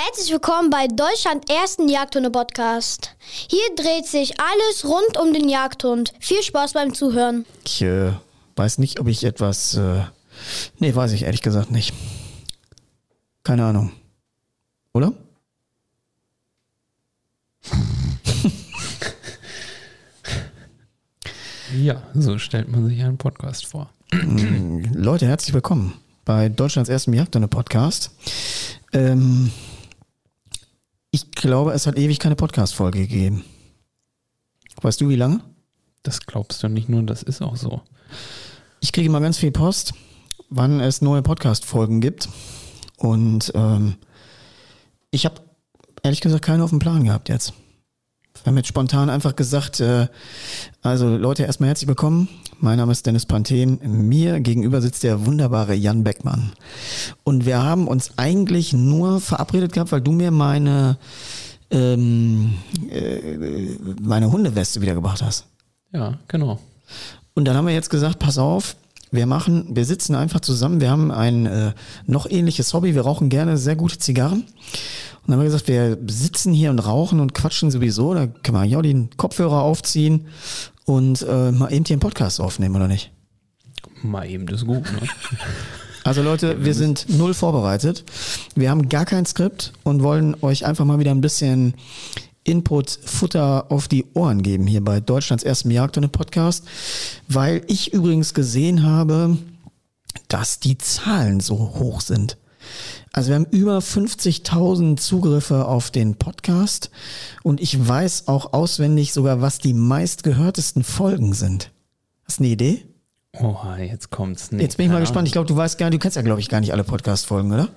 Herzlich willkommen bei Deutschland ersten Jagdhunde-Podcast. Hier dreht sich alles rund um den Jagdhund. Viel Spaß beim Zuhören. Ich äh, weiß nicht, ob ich etwas. Äh, nee, weiß ich ehrlich gesagt nicht. Keine Ahnung. Oder? Ja, so stellt man sich einen Podcast vor. Leute, herzlich willkommen bei Deutschlands ersten Jagdhunde-Podcast. Ähm, ich glaube, es hat ewig keine Podcast-Folge gegeben. Weißt du, wie lange? Das glaubst du nicht nur, das ist auch so. Ich kriege immer ganz viel Post, wann es neue Podcast-Folgen gibt. Und ähm, ich habe ehrlich gesagt keine auf dem Plan gehabt jetzt. Wir haben jetzt spontan einfach gesagt, äh, also Leute, erstmal herzlich willkommen. Mein Name ist Dennis Panthen. Mir gegenüber sitzt der wunderbare Jan Beckmann. Und wir haben uns eigentlich nur verabredet gehabt, weil du mir meine, ähm, äh, meine Hundeweste wiedergebracht hast. Ja, genau. Und dann haben wir jetzt gesagt, pass auf, wir machen, wir sitzen einfach zusammen, wir haben ein äh, noch ähnliches Hobby, wir rauchen gerne sehr gute Zigarren. Und dann haben wir gesagt, wir sitzen hier und rauchen und quatschen sowieso, da können wir ja auch den Kopfhörer aufziehen und äh, mal eben hier einen Podcast aufnehmen, oder nicht? Mal eben das gut, ne? Also Leute, wir sind null vorbereitet. Wir haben gar kein Skript und wollen euch einfach mal wieder ein bisschen Input, Futter auf die Ohren geben hier bei Deutschlands ersten Jagdhunde-Podcast, weil ich übrigens gesehen habe, dass die Zahlen so hoch sind. Also wir haben über 50.000 Zugriffe auf den Podcast und ich weiß auch auswendig sogar, was die meistgehörtesten Folgen sind. Hast du eine Idee? Oha, jetzt kommt's. Nee, Jetzt bin ich mal gespannt. Ich glaube, du weißt gar nicht, du kennst ja, glaube ich, gar nicht alle Podcast-Folgen, oder?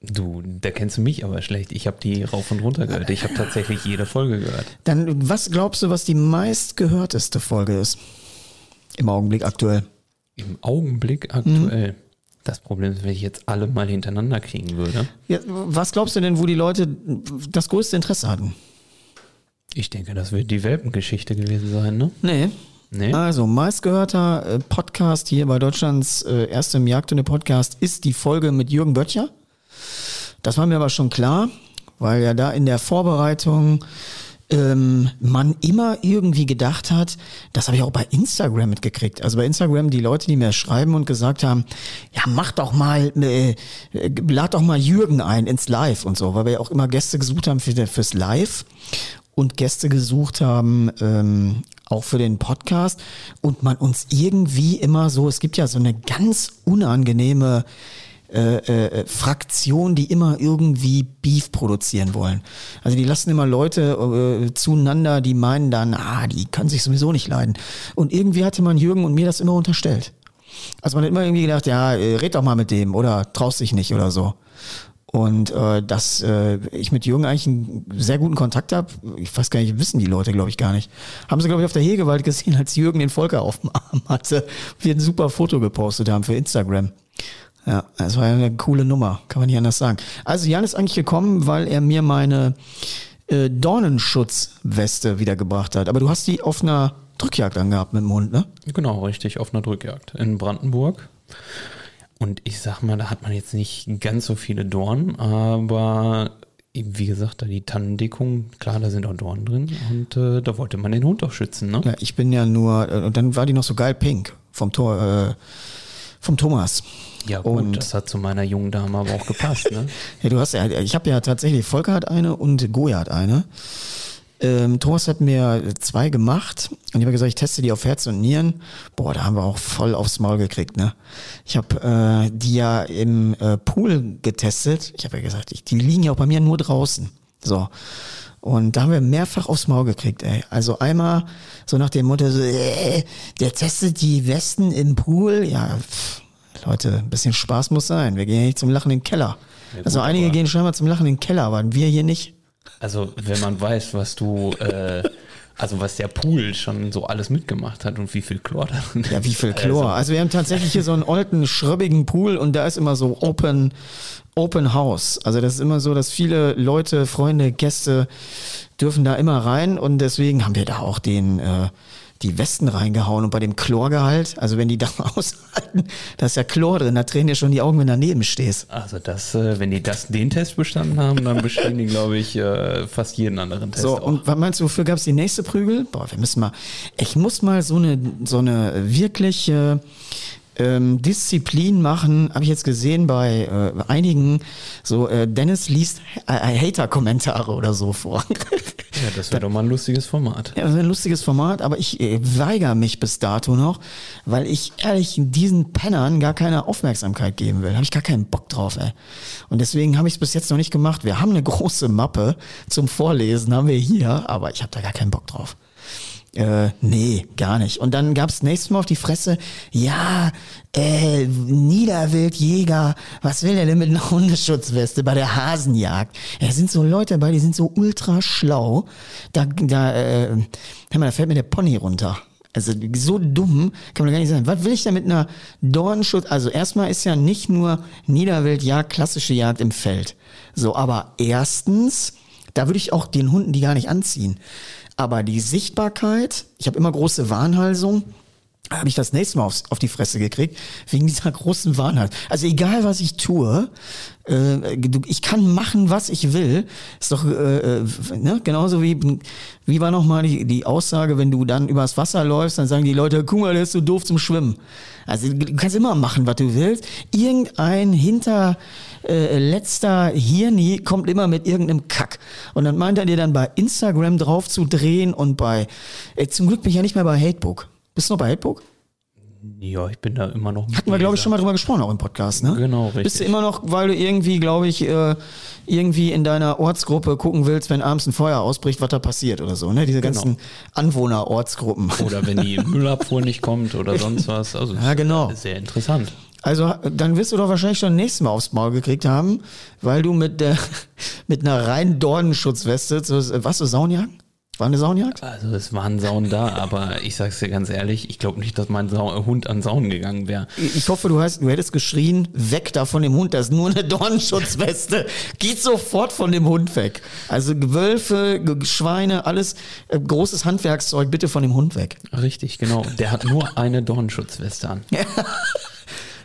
Du, da kennst du mich aber schlecht. Ich habe die rauf und runter gehört. Ich habe tatsächlich jede Folge gehört. Dann, was glaubst du, was die meistgehörteste Folge ist? Im Augenblick aktuell. Im Augenblick aktuell. Das Problem ist, wenn ich jetzt alle mal hintereinander kriegen würde. Ja, was glaubst du denn, wo die Leute das größte Interesse hatten? Ich denke, das wird die Welpengeschichte gewesen sein, ne? Nee. Nee. Also, meistgehörter äh, Podcast hier bei Deutschlands äh, erstem Jagdhunde-Podcast ist die Folge mit Jürgen Böttcher. Das war mir aber schon klar, weil ja da in der Vorbereitung ähm, man immer irgendwie gedacht hat, das habe ich auch bei Instagram mitgekriegt. Also bei Instagram die Leute, die mir schreiben und gesagt haben, ja mach doch mal, äh, lad doch mal Jürgen ein ins Live und so, weil wir ja auch immer Gäste gesucht haben für, fürs Live und Gäste gesucht haben, ähm, auch für den Podcast und man uns irgendwie immer so, es gibt ja so eine ganz unangenehme äh, äh, Fraktion, die immer irgendwie Beef produzieren wollen. Also die lassen immer Leute äh, zueinander, die meinen dann, ah, die können sich sowieso nicht leiden. Und irgendwie hatte man Jürgen und mir das immer unterstellt. Also man hat immer irgendwie gedacht, ja, äh, red doch mal mit dem oder traust dich nicht oder so. Und äh, dass äh, ich mit Jürgen eigentlich einen sehr guten Kontakt habe, ich weiß gar nicht, wissen die Leute, glaube ich, gar nicht. Haben sie, glaube ich, auf der Hegewald gesehen, als Jürgen den Volker auf dem Arm hatte. Wir ein super Foto gepostet haben für Instagram. Ja, das war ja eine coole Nummer, kann man nicht anders sagen. Also Jan ist eigentlich gekommen, weil er mir meine äh, Dornenschutzweste wiedergebracht hat. Aber du hast die auf einer Drückjagd angehabt mit dem Hund, ne? Genau, richtig, auf einer Drückjagd in Brandenburg. Und ich sag mal, da hat man jetzt nicht ganz so viele Dornen, aber wie gesagt, da die Tannendeckung, klar, da sind auch Dornen drin und äh, da wollte man den Hund auch schützen, ne? Ja, ich bin ja nur, äh, und dann war die noch so geil pink vom Tor, äh, vom Thomas. Ja, gut, Und- das hat zu meiner jungen Dame aber auch gepasst, ne? Ja, du hast ja, ich habe ja tatsächlich, Volker hat eine und Goya hat eine. Ähm, Thomas hat mir zwei gemacht und ich habe gesagt, ich teste die auf Herz und Nieren. Boah, da haben wir auch voll aufs Maul gekriegt, ne? Ich habe äh, die ja im äh, Pool getestet. Ich habe ja gesagt, ich, die liegen ja auch bei mir nur draußen. So. Und da haben wir mehrfach aufs Maul gekriegt, ey. Also einmal so nach dem Motto, so, äh, der testet die Westen im Pool. Ja, pff, Leute, ein bisschen Spaß muss sein. Wir gehen ja nicht zum Lachen in den Keller. Ja, also gut, einige aber- gehen scheinbar zum Lachen in den Keller, aber wir hier nicht. Also, wenn man weiß, was du, äh, also was der Pool schon so alles mitgemacht hat und wie viel Chlor da drin Ja, wie viel ist. Chlor. Also wir haben tatsächlich hier so einen alten, schröbbigen Pool und da ist immer so Open, Open House. Also das ist immer so, dass viele Leute, Freunde, Gäste dürfen da immer rein und deswegen haben wir da auch den, äh, die Westen reingehauen und bei dem Chlorgehalt, also wenn die da aushalten, da ist ja Chlor drin, da tränen dir schon die Augen, wenn du daneben stehst. Also das, äh, wenn die das, den Test bestanden haben, dann bestehen die, glaube ich, äh, fast jeden anderen Test So, auch. und was meinst du, wofür gab es die nächste Prügel? Boah, wir müssen mal, ich muss mal so eine, so eine wirkliche ähm, Disziplin machen, habe ich jetzt gesehen bei äh, einigen, so äh, Dennis liest äh, Hater-Kommentare oder so vor. Ja, das wäre doch mal ein lustiges Format. Ja, das ist ein lustiges Format, aber ich äh, weigere mich bis dato noch, weil ich ehrlich diesen Pennern gar keine Aufmerksamkeit geben will. Habe ich gar keinen Bock drauf, ey. Und deswegen habe ich es bis jetzt noch nicht gemacht. Wir haben eine große Mappe zum Vorlesen, haben wir hier, aber ich habe da gar keinen Bock drauf. Äh, nee, gar nicht. Und dann gab's nächstes Mal auf die Fresse, ja, äh, Niederwildjäger, was will der denn mit einer Hundeschutzweste bei der Hasenjagd? Ja, sind so Leute dabei, die sind so ultra schlau. Da, da, äh, hör mal, da fällt mir der Pony runter. Also so dumm kann man gar nicht sein. Was will ich denn mit einer Dornschutz? Also erstmal ist ja nicht nur Niederwildjagd, klassische Jagd im Feld. So, aber erstens, da würde ich auch den Hunden die gar nicht anziehen. Aber die Sichtbarkeit, ich habe immer große Warnhalsung, habe ich das nächste Mal aufs, auf die Fresse gekriegt, wegen dieser großen Warnhalsung. Also egal, was ich tue, äh, ich kann machen, was ich will. Ist doch äh, äh, ne? genauso wie, wie war nochmal die, die Aussage, wenn du dann übers Wasser läufst, dann sagen die Leute, guck mal, der ist so doof zum Schwimmen. Also du kannst immer machen, was du willst. Irgendein hinter äh, letzter Hirni kommt immer mit irgendeinem Kack. Und dann meint er dir dann bei Instagram drauf zu drehen und bei, äh, zum Glück bin ich ja nicht mehr bei Hatebook. Bist du noch bei Hatebook? Ja, ich bin da immer noch. Hatten wir, glaube ich, schon mal drüber gesprochen, auch im Podcast, ne? Genau, richtig. Bist du immer noch, weil du irgendwie, glaube ich, äh, irgendwie in deiner Ortsgruppe gucken willst, wenn abends ein Feuer ausbricht, was da passiert oder so, ne? Diese ganzen Anwohner-Ortsgruppen. Oder wenn die Müllabfuhr nicht kommt oder sonst was. Also Ja, genau. Sehr interessant. Also, dann wirst du doch wahrscheinlich schon nächstes Mal aufs Maul gekriegt haben, weil du mit der, mit einer reinen Dornenschutzweste, was, so Saunjagd? War eine Saunjagd? Also es waren Saunen da, aber ich sag's dir ganz ehrlich, ich glaube nicht, dass mein Sau Hund an Saunen gegangen wäre. Ich hoffe, du, hast, du hättest geschrien, weg da von dem Hund, das ist nur eine Dornenschutzweste. Geht sofort von dem Hund weg. Also Wölfe, Schweine, alles äh, großes Handwerkszeug, bitte von dem Hund weg. Richtig, genau. Der hat nur eine Dornenschutzweste an.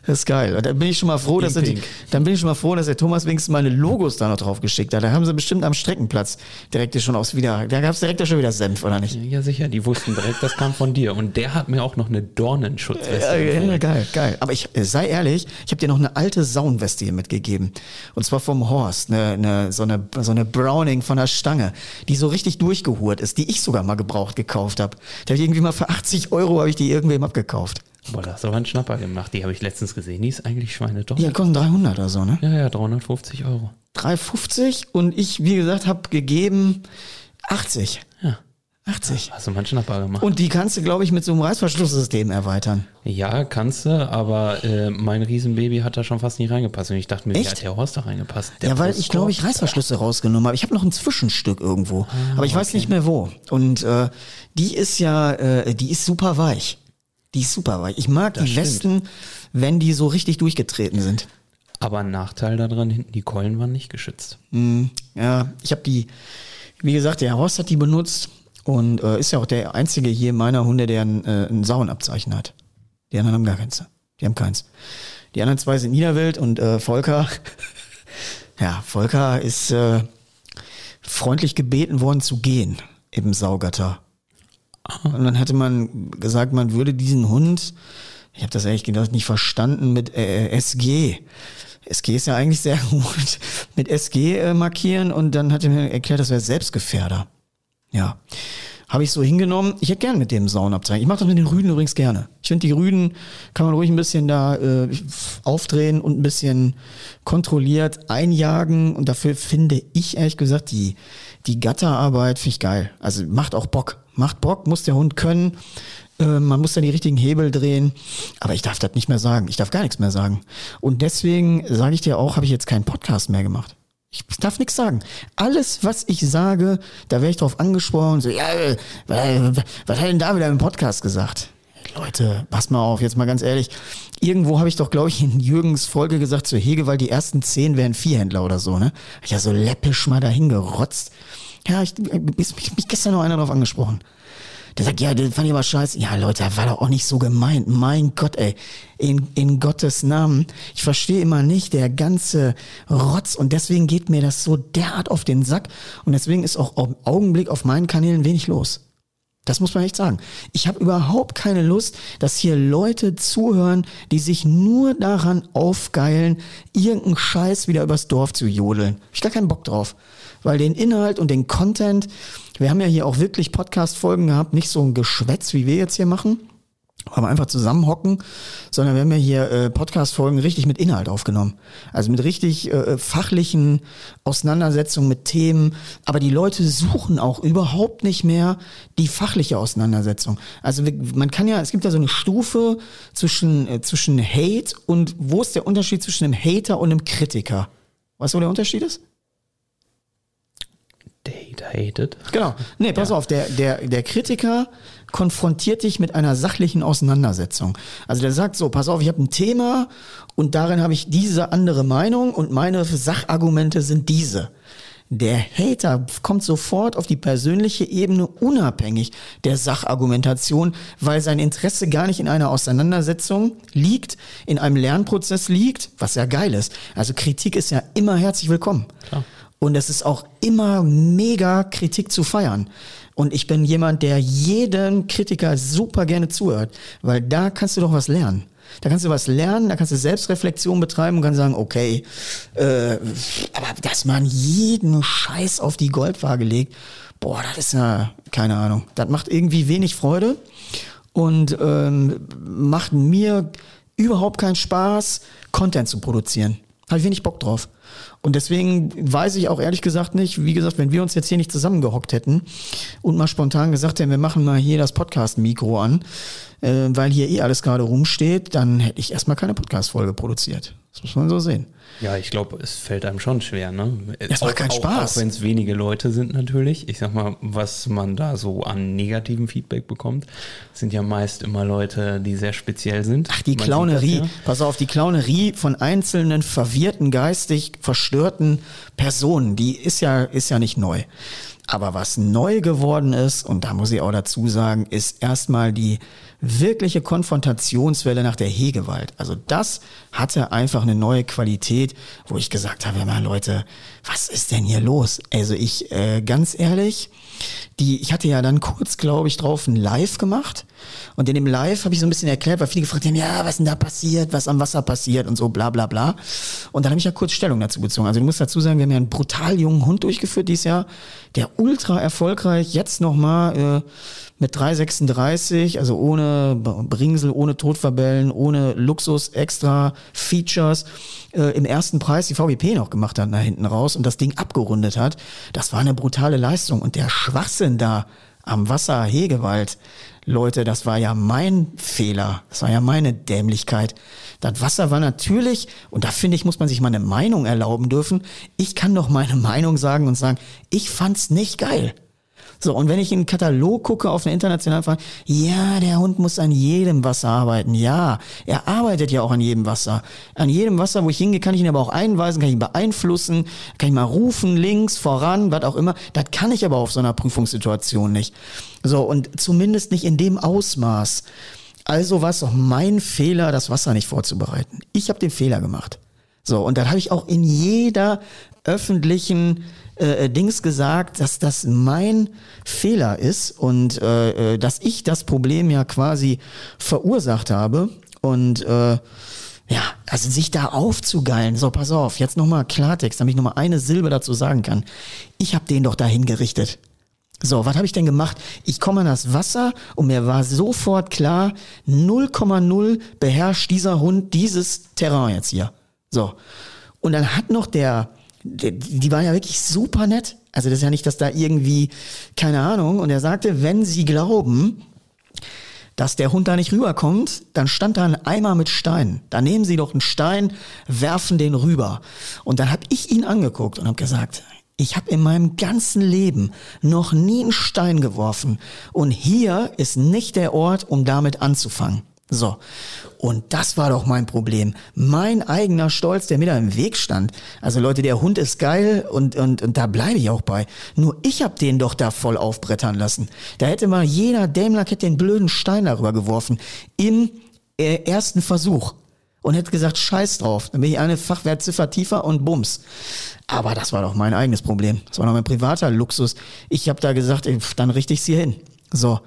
Das ist geil. Und da bin ich schon mal froh, dass er die, dann bin ich schon mal froh, dass der Thomas wenigstens meine Logos da noch drauf geschickt hat. Da haben sie bestimmt am Streckenplatz direkt schon aufs wieder, da gab es direkt schon wieder Senf, oder nicht? Ja, sicher, die wussten direkt, das kam von dir. Und der hat mir auch noch eine Dornenschutzweste Ja, ja, empfohlen. geil, geil. Aber ich äh, sei ehrlich, ich habe dir noch eine alte Saunweste hier mitgegeben. Und zwar vom Horst, eine, eine, so, eine, so eine Browning von der Stange, die so richtig durchgehurt ist, die ich sogar mal gebraucht gekauft habe. Da habe ich irgendwie mal für 80 Euro habe ich die irgendwem abgekauft. Boah, da hast du aber einen Schnapper gemacht. Die habe ich letztens gesehen. Die ist eigentlich Schweinedorn. Die kosten 300 oder so, ne? Ja, ja, 350 Euro. 3,50 und ich, wie gesagt, habe gegeben 80. Ja. 80. Hast du mal einen Schnapper gemacht? Und die kannst du, glaube ich, mit so einem Reißverschlusssystem erweitern. ja, kannst du, aber äh, mein Riesenbaby hat da schon fast nicht reingepasst. Und ich dachte mir, wie Echt? hat der Horst da reingepasst? Der ja, weil ich glaube, ich? Reißverschlüsse rausgenommen habe. Ich habe noch ein Zwischenstück irgendwo, Ah, aber ich weiß nicht mehr wo. Und äh, die ist ja, äh, die ist super weich. Die ist super weich. Ich mag die stimmt. Westen, wenn die so richtig durchgetreten sind. Aber ein Nachteil daran, hinten die Keulen waren nicht geschützt. Ja, ich habe die, wie gesagt, der Horst hat die benutzt und äh, ist ja auch der einzige hier meiner Hunde, der ein, äh, ein Sauenabzeichen hat. Die anderen haben gar keins. Die haben keins. Die anderen zwei sind Niederwild und äh, Volker. ja, Volker ist äh, freundlich gebeten worden zu gehen im Saugatter. Und dann hatte man gesagt, man würde diesen Hund, ich habe das ehrlich gedacht nicht verstanden, mit äh, SG. SG ist ja eigentlich sehr gut, mit SG äh, markieren und dann hat er mir erklärt, das wäre Selbstgefährder. Ja. Habe ich so hingenommen. Ich hätte gern mit dem Saunabzeichen. Ich mache das mit den Rüden übrigens gerne. Ich finde, die Rüden kann man ruhig ein bisschen da äh, aufdrehen und ein bisschen kontrolliert einjagen. Und dafür finde ich, ehrlich gesagt, die, die Gatterarbeit finde ich geil. Also macht auch Bock. Macht Bock, muss der Hund können. Äh, man muss dann die richtigen Hebel drehen. Aber ich darf das nicht mehr sagen. Ich darf gar nichts mehr sagen. Und deswegen sage ich dir auch, habe ich jetzt keinen Podcast mehr gemacht. Ich darf nichts sagen. Alles, was ich sage, da werde ich drauf angesprochen. So, ja, äh, was, hat denn da wieder im Podcast gesagt? Leute, pass mal auf, jetzt mal ganz ehrlich. Irgendwo habe ich doch, glaube ich, in Jürgens Folge gesagt, zu Hegewald, die ersten zehn wären Viehhändler oder so, ne? Hab ich ja so läppisch mal dahin gerotzt. Ja, ich, ist mich, mich gestern noch einer drauf angesprochen. Der sagt, ja, das fand ich aber scheiße. Ja, Leute, war doch auch nicht so gemeint. Mein Gott, ey. In, in Gottes Namen. Ich verstehe immer nicht der ganze Rotz und deswegen geht mir das so derart auf den Sack und deswegen ist auch im Augenblick auf meinen Kanälen wenig los. Das muss man echt sagen. Ich habe überhaupt keine Lust, dass hier Leute zuhören, die sich nur daran aufgeilen, irgendeinen Scheiß wieder übers Dorf zu jodeln. Ich gar keinen Bock drauf. Weil den Inhalt und den Content, wir haben ja hier auch wirklich Podcast-Folgen gehabt, nicht so ein Geschwätz, wie wir jetzt hier machen aber einfach zusammenhocken, sondern wir haben ja hier äh, Podcast-Folgen richtig mit Inhalt aufgenommen. Also mit richtig äh, fachlichen Auseinandersetzungen mit Themen. Aber die Leute suchen auch überhaupt nicht mehr die fachliche Auseinandersetzung. Also man kann ja, es gibt ja so eine Stufe zwischen, äh, zwischen Hate und wo ist der Unterschied zwischen einem Hater und einem Kritiker? Weißt du, wo der Unterschied ist? Hatet. Genau. Nee, pass ja. auf, der, der, der Kritiker konfrontiert dich mit einer sachlichen Auseinandersetzung. Also der sagt so, pass auf, ich habe ein Thema und darin habe ich diese andere Meinung und meine Sachargumente sind diese. Der Hater kommt sofort auf die persönliche Ebene unabhängig der Sachargumentation, weil sein Interesse gar nicht in einer Auseinandersetzung liegt, in einem Lernprozess liegt, was ja geil ist. Also Kritik ist ja immer herzlich willkommen. Klar. Und es ist auch immer mega Kritik zu feiern. Und ich bin jemand, der jedem Kritiker super gerne zuhört, weil da kannst du doch was lernen. Da kannst du was lernen, da kannst du Selbstreflexion betreiben und kannst sagen, okay, äh, aber dass man jeden Scheiß auf die Goldwaage legt, boah, das ist ja, keine Ahnung, das macht irgendwie wenig Freude und ähm, macht mir überhaupt keinen Spaß, Content zu produzieren. Habe ich wenig Bock drauf. Und deswegen weiß ich auch ehrlich gesagt nicht, wie gesagt, wenn wir uns jetzt hier nicht zusammengehockt hätten und mal spontan gesagt hätten, wir machen mal hier das Podcast-Mikro an, äh, weil hier eh alles gerade rumsteht, dann hätte ich erstmal keine Podcast-Folge produziert. Das muss man so sehen. Ja, ich glaube, es fällt einem schon schwer, ne? Es macht keinen Spaß. Auch wenn es wenige Leute sind natürlich. Ich sag mal, was man da so an negativen Feedback bekommt, sind ja meist immer Leute, die sehr speziell sind. Ach, die man Clownerie. Ja. Pass auf, die Clownerie von einzelnen verwirrten, geistig verstörten Personen, die ist ja, ist ja nicht neu. Aber was neu geworden ist, und da muss ich auch dazu sagen, ist erstmal die wirkliche Konfrontationswelle nach der Hegewalt. Also das hatte einfach eine neue Qualität, wo ich gesagt habe, ja Leute, was ist denn hier los? Also ich, äh, ganz ehrlich, die, ich hatte ja dann kurz, glaube ich, drauf ein Live gemacht. Und in dem Live habe ich so ein bisschen erklärt, weil viele gefragt haben, ja, was denn da passiert, was am Wasser passiert und so, bla bla bla. Und dann habe ich ja kurz Stellung dazu bezogen. Also du musst dazu sagen, wir haben ja einen brutal jungen Hund durchgeführt dieses Jahr, der ultra erfolgreich jetzt nochmal äh, mit 336, also ohne Bringsel, ohne Todverbellen, ohne Luxus, extra Features, äh, im ersten Preis die VGP noch gemacht hat nach hinten raus und das Ding abgerundet hat. Das war eine brutale Leistung. Und der Schwachsinn da am Wasser Hegewald, Leute, das war ja mein Fehler. Das war ja meine Dämlichkeit. Das Wasser war natürlich, und da finde ich, muss man sich mal eine Meinung erlauben dürfen. Ich kann doch meine Meinung sagen und sagen, ich fand's nicht geil. So, und wenn ich in einen Katalog gucke auf einer internationalen Frage, ja, der Hund muss an jedem Wasser arbeiten. Ja, er arbeitet ja auch an jedem Wasser. An jedem Wasser, wo ich hingehe, kann ich ihn aber auch einweisen, kann ich ihn beeinflussen, kann ich mal rufen, links, voran, was auch immer. Das kann ich aber auf so einer Prüfungssituation nicht. So, und zumindest nicht in dem Ausmaß. Also war es doch mein Fehler, das Wasser nicht vorzubereiten. Ich habe den Fehler gemacht. So, und dann habe ich auch in jeder öffentlichen äh, Dings gesagt, dass das mein Fehler ist und äh, äh, dass ich das Problem ja quasi verursacht habe. Und äh, ja, also sich da aufzugeilen. So, pass auf, jetzt nochmal Klartext, damit ich nochmal eine Silbe dazu sagen kann. Ich habe den doch dahin gerichtet. So, was habe ich denn gemacht? Ich komme an das Wasser und mir war sofort klar, 0,0 beherrscht dieser Hund dieses Terrain jetzt hier. So. Und dann hat noch der die, waren ja wirklich super nett. Also das ist ja nicht, dass da irgendwie, keine Ahnung. Und er sagte, wenn Sie glauben, dass der Hund da nicht rüberkommt, dann stand da ein Eimer mit Steinen. Da nehmen Sie doch einen Stein, werfen den rüber. Und dann habe ich ihn angeguckt und habe gesagt, ich habe in meinem ganzen Leben noch nie einen Stein geworfen. Und hier ist nicht der Ort, um damit anzufangen. So. Und das war doch mein Problem. Mein eigener Stolz, der mir da im Weg stand. Also Leute, der Hund ist geil und, und, und da bleibe ich auch bei. Nur ich hab den doch da voll aufbrettern lassen. Da hätte mal jeder Dämlack hätte den blöden Stein darüber geworfen. Im äh, ersten Versuch. Und hätte gesagt, scheiß drauf. Dann bin ich eine Fachwertziffer tiefer und bums. Aber das war doch mein eigenes Problem. Das war doch mein privater Luxus. Ich habe da gesagt, ey, dann richte ich sie hin. So.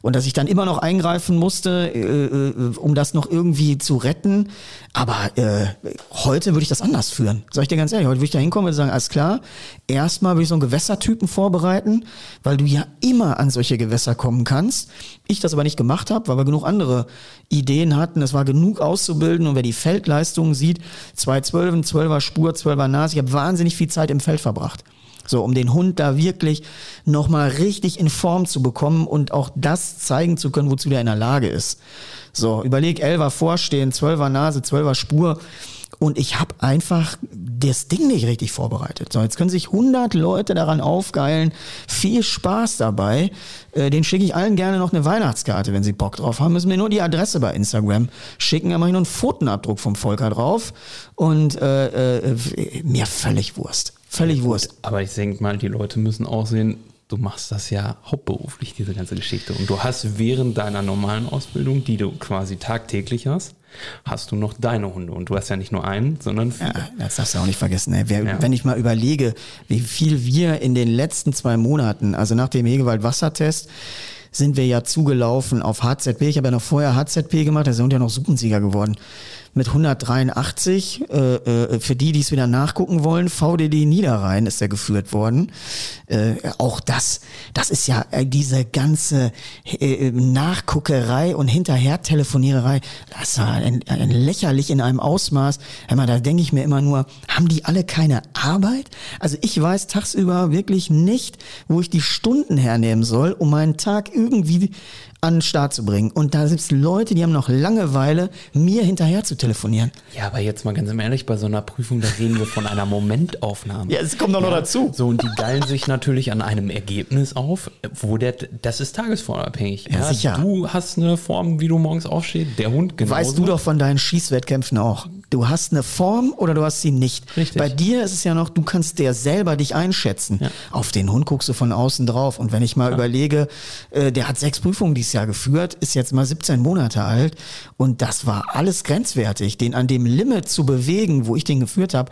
Und dass ich dann immer noch eingreifen musste, äh, äh, um das noch irgendwie zu retten. Aber äh, heute würde ich das anders führen. Sag ich dir ganz ehrlich, heute würde ich da hinkommen und sagen, alles klar, erstmal würde ich so einen Gewässertypen vorbereiten, weil du ja immer an solche Gewässer kommen kannst. Ich das aber nicht gemacht habe, weil wir genug andere Ideen hatten. Es war genug auszubilden und wer die Feldleistungen sieht, zwei Zwölfen, Zwölfer Spur, Zwölfer Nase, ich habe wahnsinnig viel Zeit im Feld verbracht. So, um den Hund da wirklich nochmal richtig in Form zu bekommen und auch das zeigen zu können, wozu der in der Lage ist. So, überleg, Elfer vorstehen, Zwölfer Nase, Zwölfer Spur. Und ich habe einfach das Ding nicht richtig vorbereitet. So, jetzt können sich 100 Leute daran aufgeilen. Viel Spaß dabei. Äh, den schicke ich allen gerne noch eine Weihnachtskarte, wenn sie Bock drauf haben. Müssen mir nur die Adresse bei Instagram schicken. Da mache ich noch einen Fotenabdruck vom Volker drauf. Und äh, äh, mir völlig Wurst. Völlig Wurst. Aber ich denke mal, die Leute müssen auch sehen, du machst das ja hauptberuflich, diese ganze Geschichte. Und du hast während deiner normalen Ausbildung, die du quasi tagtäglich hast, hast du noch deine Hunde. Und du hast ja nicht nur einen, sondern viele. Ja, das darfst du auch nicht vergessen. Ey. Wer, ja. Wenn ich mal überlege, wie viel wir in den letzten zwei Monaten, also nach dem Hegewald-Wassertest, sind wir ja zugelaufen auf HZP. Ich habe ja noch vorher HZP gemacht, da sind ja noch Supensieger geworden mit 183. Äh, äh, für die, die es wieder nachgucken wollen, VDD Niederrhein ist er geführt worden. Äh, auch das, das ist ja äh, diese ganze äh, Nachguckerei und Hinterher-Telefoniererei, das war ein, ein lächerlich in einem Ausmaß. Mal, da denke ich mir immer nur, haben die alle keine Arbeit? Also ich weiß tagsüber wirklich nicht, wo ich die Stunden hernehmen soll, um meinen Tag irgendwie an den Start zu bringen. Und da gibt es Leute, die haben noch Langeweile, mir hinterher zu telefonieren. Ja, aber jetzt mal ganz ehrlich, bei so einer Prüfung, da reden wir von einer Momentaufnahme. Ja, es kommt doch ja, noch dazu. So, und die geilen sich natürlich an einem Ergebnis auf, wo der, das ist tagesformabhängig. Ja, ja, sicher. Du hast eine Form, wie du morgens aufstehst, der Hund genauso. Weißt du doch von deinen Schießwettkämpfen auch. Du hast eine Form oder du hast sie nicht. Richtig. Bei dir ist es ja noch, du kannst der selber dich einschätzen. Ja. Auf den Hund guckst du von außen drauf. Und wenn ich mal überlege, äh, der hat sechs Prüfungen dieses Jahr geführt, ist jetzt mal 17 Monate alt und das war alles grenzwertig, den an dem Limit zu bewegen, wo ich den geführt habe.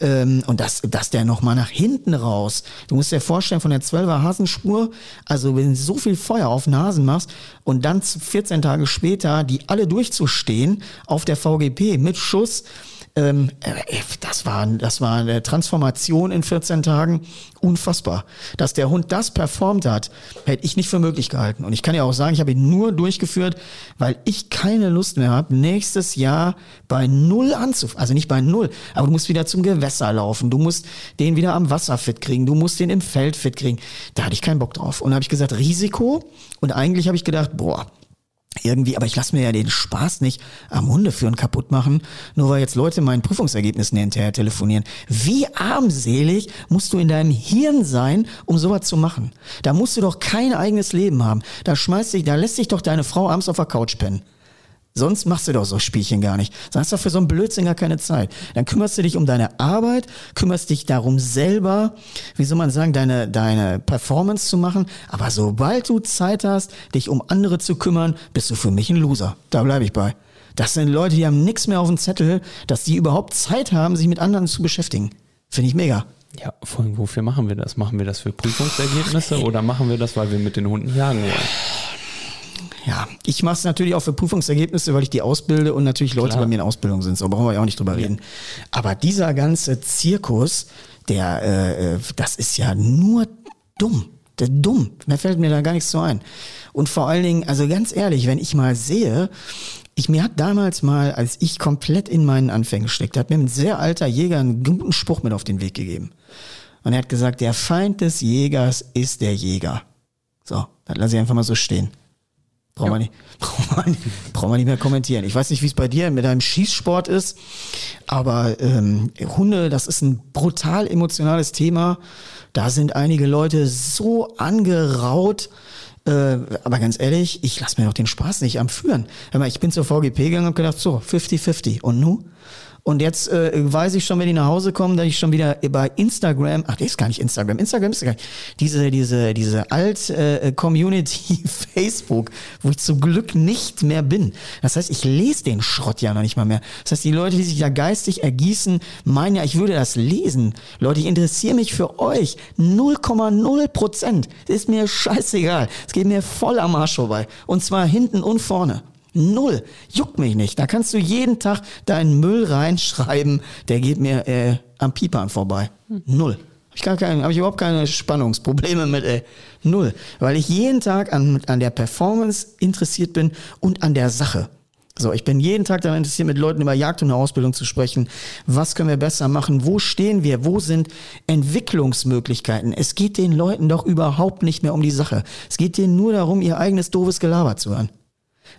Ähm, und das, dass der nochmal nach hinten raus. Du musst dir vorstellen, von der 12er Hasenspur, also wenn du so viel Feuer auf den Hasen machst und dann 14 Tage später die alle durchzustehen auf der VGP mit Schuss. Ähm, äh, das war, das war eine Transformation in 14 Tagen. Unfassbar. Dass der Hund das performt hat, hätte ich nicht für möglich gehalten. Und ich kann ja auch sagen, ich habe ihn nur durchgeführt, weil ich keine Lust mehr habe, nächstes Jahr bei Null anzufangen. Also nicht bei Null, aber du musst wieder zum Gewässer laufen. Du musst den wieder am Wasser fit kriegen. Du musst den im Feld fit kriegen. Da hatte ich keinen Bock drauf. Und da habe ich gesagt, Risiko. Und eigentlich habe ich gedacht, boah, irgendwie, aber ich lasse mir ja den Spaß nicht am Hundeführen kaputt machen, nur weil jetzt Leute meinen Prüfungsergebnissen hinterher telefonieren. Wie armselig musst du in deinem Hirn sein, um sowas zu machen? Da musst du doch kein eigenes Leben haben. Da schmeißt dich, da lässt sich doch deine Frau abends auf der Couch pennen. Sonst machst du doch so Spielchen gar nicht. Sonst hast du für so einen Blödsinn gar keine Zeit. Dann kümmerst du dich um deine Arbeit, kümmerst dich darum selber, wie soll man sagen, deine, deine Performance zu machen. Aber sobald du Zeit hast, dich um andere zu kümmern, bist du für mich ein Loser. Da bleibe ich bei. Das sind Leute, die haben nichts mehr auf dem Zettel, dass die überhaupt Zeit haben, sich mit anderen zu beschäftigen. Finde ich mega. Ja, vor allem, wofür machen wir das? Machen wir das für Prüfungsergebnisse oder machen wir das, weil wir mit den Hunden jagen wollen? Ja, ich mache es natürlich auch für Prüfungsergebnisse, weil ich die ausbilde und natürlich Leute Klar. bei mir in Ausbildung sind. So brauchen wir ja auch nicht drüber ja. reden. Aber dieser ganze Zirkus, der, äh, äh das ist ja nur dumm. Der dumm. Mehr fällt mir da gar nichts so ein. Und vor allen Dingen, also ganz ehrlich, wenn ich mal sehe, ich mir hat damals mal, als ich komplett in meinen Anfängen steckte, hat mir ein sehr alter Jäger einen guten Spruch mit auf den Weg gegeben. Und er hat gesagt, der Feind des Jägers ist der Jäger. So, das lasse ich einfach mal so stehen. Brauchen wir, nicht, brauchen, wir nicht, mehr kommentieren. Ich weiß nicht, wie es bei dir mit deinem Schießsport ist, aber ähm, Hunde, das ist ein brutal emotionales Thema. Da sind einige Leute so angeraut, Äh, aber ganz ehrlich, ich lasse mir doch den Spaß nicht am Führen. Ich bin zur VGP gegangen und gedacht, so, 50-50. Und nu? Und jetzt äh, weiß ich schon, wenn die nach Hause kommen, dass ich schon wieder bei Instagram, ach, das ist gar nicht Instagram, Instagram ist gar nicht, diese, diese, diese Alt-Community äh, Facebook, wo ich zum Glück nicht mehr bin. Das heißt, ich lese den Schrott ja noch nicht mal mehr. Das heißt, die Leute, die sich da geistig ergießen, meinen ja, ich würde das lesen. Leute, ich interessiere mich für euch. 0,0 Prozent. Ist mir scheißegal. Es geht mir voll am Arsch vorbei. Und zwar hinten und vorne. Null. Juckt mich nicht. Da kannst du jeden Tag deinen Müll reinschreiben. Der geht mir äh, am Piepern vorbei. Null. Ich gar keine, habe ich überhaupt keine Spannungsprobleme mit, ey. Null. Weil ich jeden Tag an, an der Performance interessiert bin und an der Sache. So, ich bin jeden Tag daran interessiert, mit Leuten über Jagd und Ausbildung zu sprechen. Was können wir besser machen? Wo stehen wir? Wo sind Entwicklungsmöglichkeiten? Es geht den Leuten doch überhaupt nicht mehr um die Sache. Es geht denen nur darum, ihr eigenes doofes Gelaber zu hören.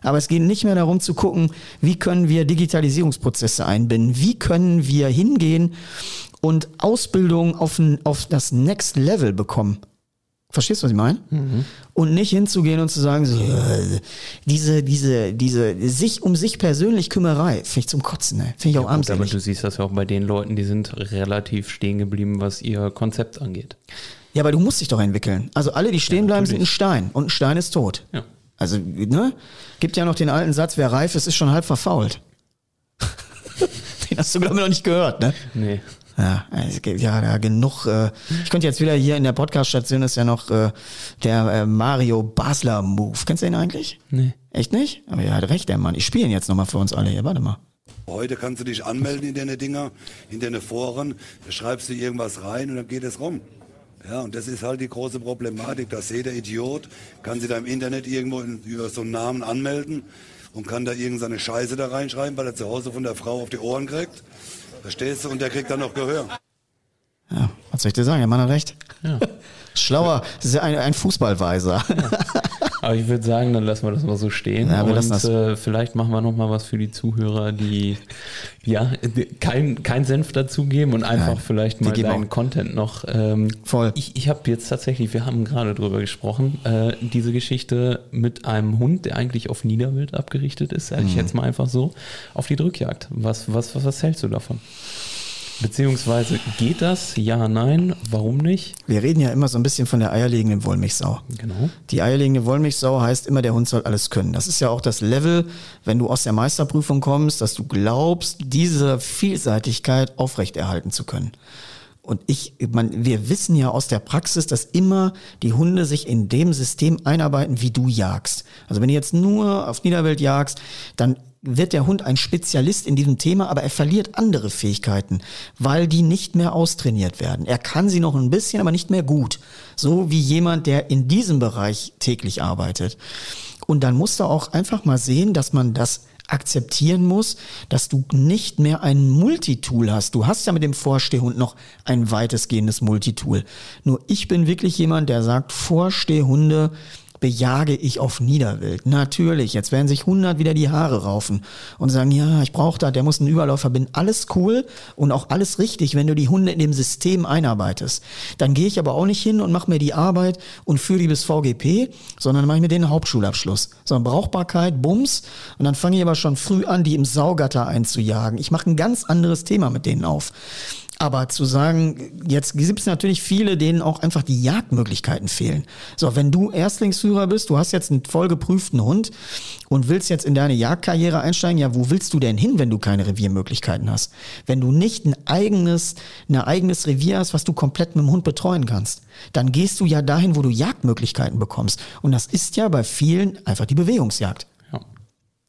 Aber es geht nicht mehr darum zu gucken, wie können wir Digitalisierungsprozesse einbinden, wie können wir hingehen und Ausbildung auf, auf das Next Level bekommen. Verstehst du, was ich meine? Mhm. Und nicht hinzugehen und zu sagen, so, diese, diese, diese, sich um sich persönlich Kümmerei, finde ich zum Kotzen, ne? finde ich auch ja, armselig. Aber du siehst das ja auch bei den Leuten, die sind relativ stehen geblieben, was ihr Konzept angeht. Ja, aber du musst dich doch entwickeln. Also alle, die stehen ja, bleiben, sind ein Stein und ein Stein ist tot. Ja. Also, ne? Gibt ja noch den alten Satz, wer reif ist, ist schon halb verfault. den hast du, glaube ich, noch nicht gehört, ne? Nee. Ja, es gibt ja, ja genug. Äh, ich könnte jetzt wieder hier in der Podcast-Station ist ja noch äh, der äh, Mario Basler Move. Kennst du ihn eigentlich? Nee. Echt nicht? Aber er hat recht, der Mann. Ich spiele ihn jetzt nochmal für uns alle hier. Warte mal. Heute kannst du dich anmelden in deine Dinger, in deine Foren, da schreibst du irgendwas rein und dann geht es rum. Ja, und das ist halt die große Problematik, dass jeder Idiot kann sich da im Internet irgendwo in, über so einen Namen anmelden und kann da irgendeine Scheiße da reinschreiben, weil er zu Hause von der Frau auf die Ohren kriegt. Verstehst du? Und der kriegt dann noch Gehör. Ja, was soll ich dir sagen? Der Mann hat recht. Ja. Schlauer, das ist ein, ein Fußballweiser. Ja. Aber ich würde sagen, dann lassen wir das mal so stehen. Ja, und äh, vielleicht machen wir noch mal was für die Zuhörer, die ja kein, kein Senf dazugeben und einfach Nein, vielleicht mal deinen Content noch. Ähm, Voll. Ich, ich habe jetzt tatsächlich, wir haben gerade drüber gesprochen, äh, diese Geschichte mit einem Hund, der eigentlich auf Niederwild abgerichtet ist, sage ich mhm. jetzt mal einfach so, auf die Drückjagd. Was, was, was, was hältst du davon? Beziehungsweise geht das? Ja, nein. Warum nicht? Wir reden ja immer so ein bisschen von der eierlegenden Wollmilchsau. Genau. Die eierlegende Wollmilchsau heißt immer, der Hund soll alles können. Das ist ja auch das Level, wenn du aus der Meisterprüfung kommst, dass du glaubst, diese Vielseitigkeit aufrechterhalten zu können. Und ich, man, wir wissen ja aus der Praxis, dass immer die Hunde sich in dem System einarbeiten, wie du jagst. Also wenn du jetzt nur auf Niederwelt jagst, dann wird der Hund ein Spezialist in diesem Thema, aber er verliert andere Fähigkeiten, weil die nicht mehr austrainiert werden. Er kann sie noch ein bisschen, aber nicht mehr gut. So wie jemand, der in diesem Bereich täglich arbeitet. Und dann musst du auch einfach mal sehen, dass man das akzeptieren muss, dass du nicht mehr ein Multitool hast. Du hast ja mit dem Vorstehhund noch ein weitestgehendes Multitool. Nur ich bin wirklich jemand, der sagt, Vorstehhunde bejage ich auf Niederwild. Natürlich, jetzt werden sich 100 wieder die Haare raufen und sagen, ja, ich brauche da, der muss einen Überlauf verbinden. Alles cool und auch alles richtig, wenn du die Hunde in dem System einarbeitest. Dann gehe ich aber auch nicht hin und mache mir die Arbeit und führe die bis VGP, sondern mache ich mir den Hauptschulabschluss. Sondern Brauchbarkeit, Bums und dann fange ich aber schon früh an, die im Saugatter einzujagen. Ich mache ein ganz anderes Thema mit denen auf. Aber zu sagen, jetzt gibt es natürlich viele, denen auch einfach die Jagdmöglichkeiten fehlen. So, wenn du Erstlingsführer bist, du hast jetzt einen vollgeprüften Hund und willst jetzt in deine Jagdkarriere einsteigen, ja, wo willst du denn hin, wenn du keine Reviermöglichkeiten hast? Wenn du nicht ein eigenes, ein eigenes Revier hast, was du komplett mit dem Hund betreuen kannst, dann gehst du ja dahin, wo du Jagdmöglichkeiten bekommst. Und das ist ja bei vielen einfach die Bewegungsjagd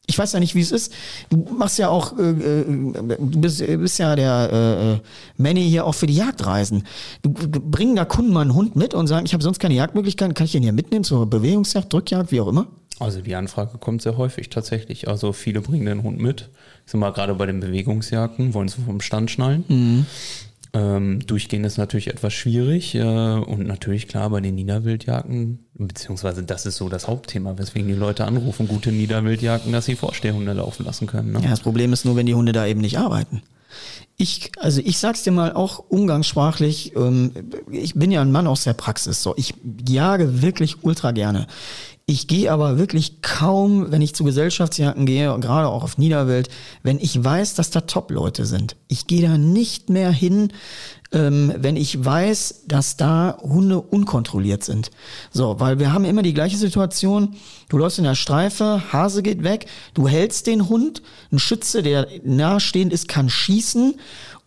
ich weiß ja nicht, wie es ist. Du machst ja auch, äh, äh, du bist, bist ja der äh, äh, Manny hier auch für die Jagdreisen. Du, bringen da Kunden mal einen Hund mit und sagen, ich habe sonst keine Jagdmöglichkeiten, kann ich den hier mitnehmen zur Bewegungsjagd, Drückjagd, wie auch immer? Also die Anfrage kommt sehr häufig tatsächlich. Also viele bringen den Hund mit. Ich sag mal, gerade bei den Bewegungsjagden wollen sie vom Stand schnallen. Mhm. Ähm, durchgehen ist natürlich etwas schwierig äh, und natürlich klar bei den Niederwildjagden, beziehungsweise das ist so das Hauptthema, weswegen die Leute anrufen, gute Niederwildjagden, dass sie Vorstehhunde laufen lassen können. Ne? Ja, das Problem ist nur, wenn die Hunde da eben nicht arbeiten. Ich, also ich sag's dir mal auch umgangssprachlich, ähm, ich bin ja ein Mann aus der Praxis. So, ich jage wirklich ultra gerne. Ich gehe aber wirklich kaum, wenn ich zu Gesellschaftsjagden gehe, gerade auch auf Niederwelt, wenn ich weiß, dass da Top-Leute sind. Ich gehe da nicht mehr hin, ähm, wenn ich weiß, dass da Hunde unkontrolliert sind. So, weil wir haben immer die gleiche Situation. Du läufst in der Streife, Hase geht weg, du hältst den Hund, ein Schütze, der nahestehend ist, kann schießen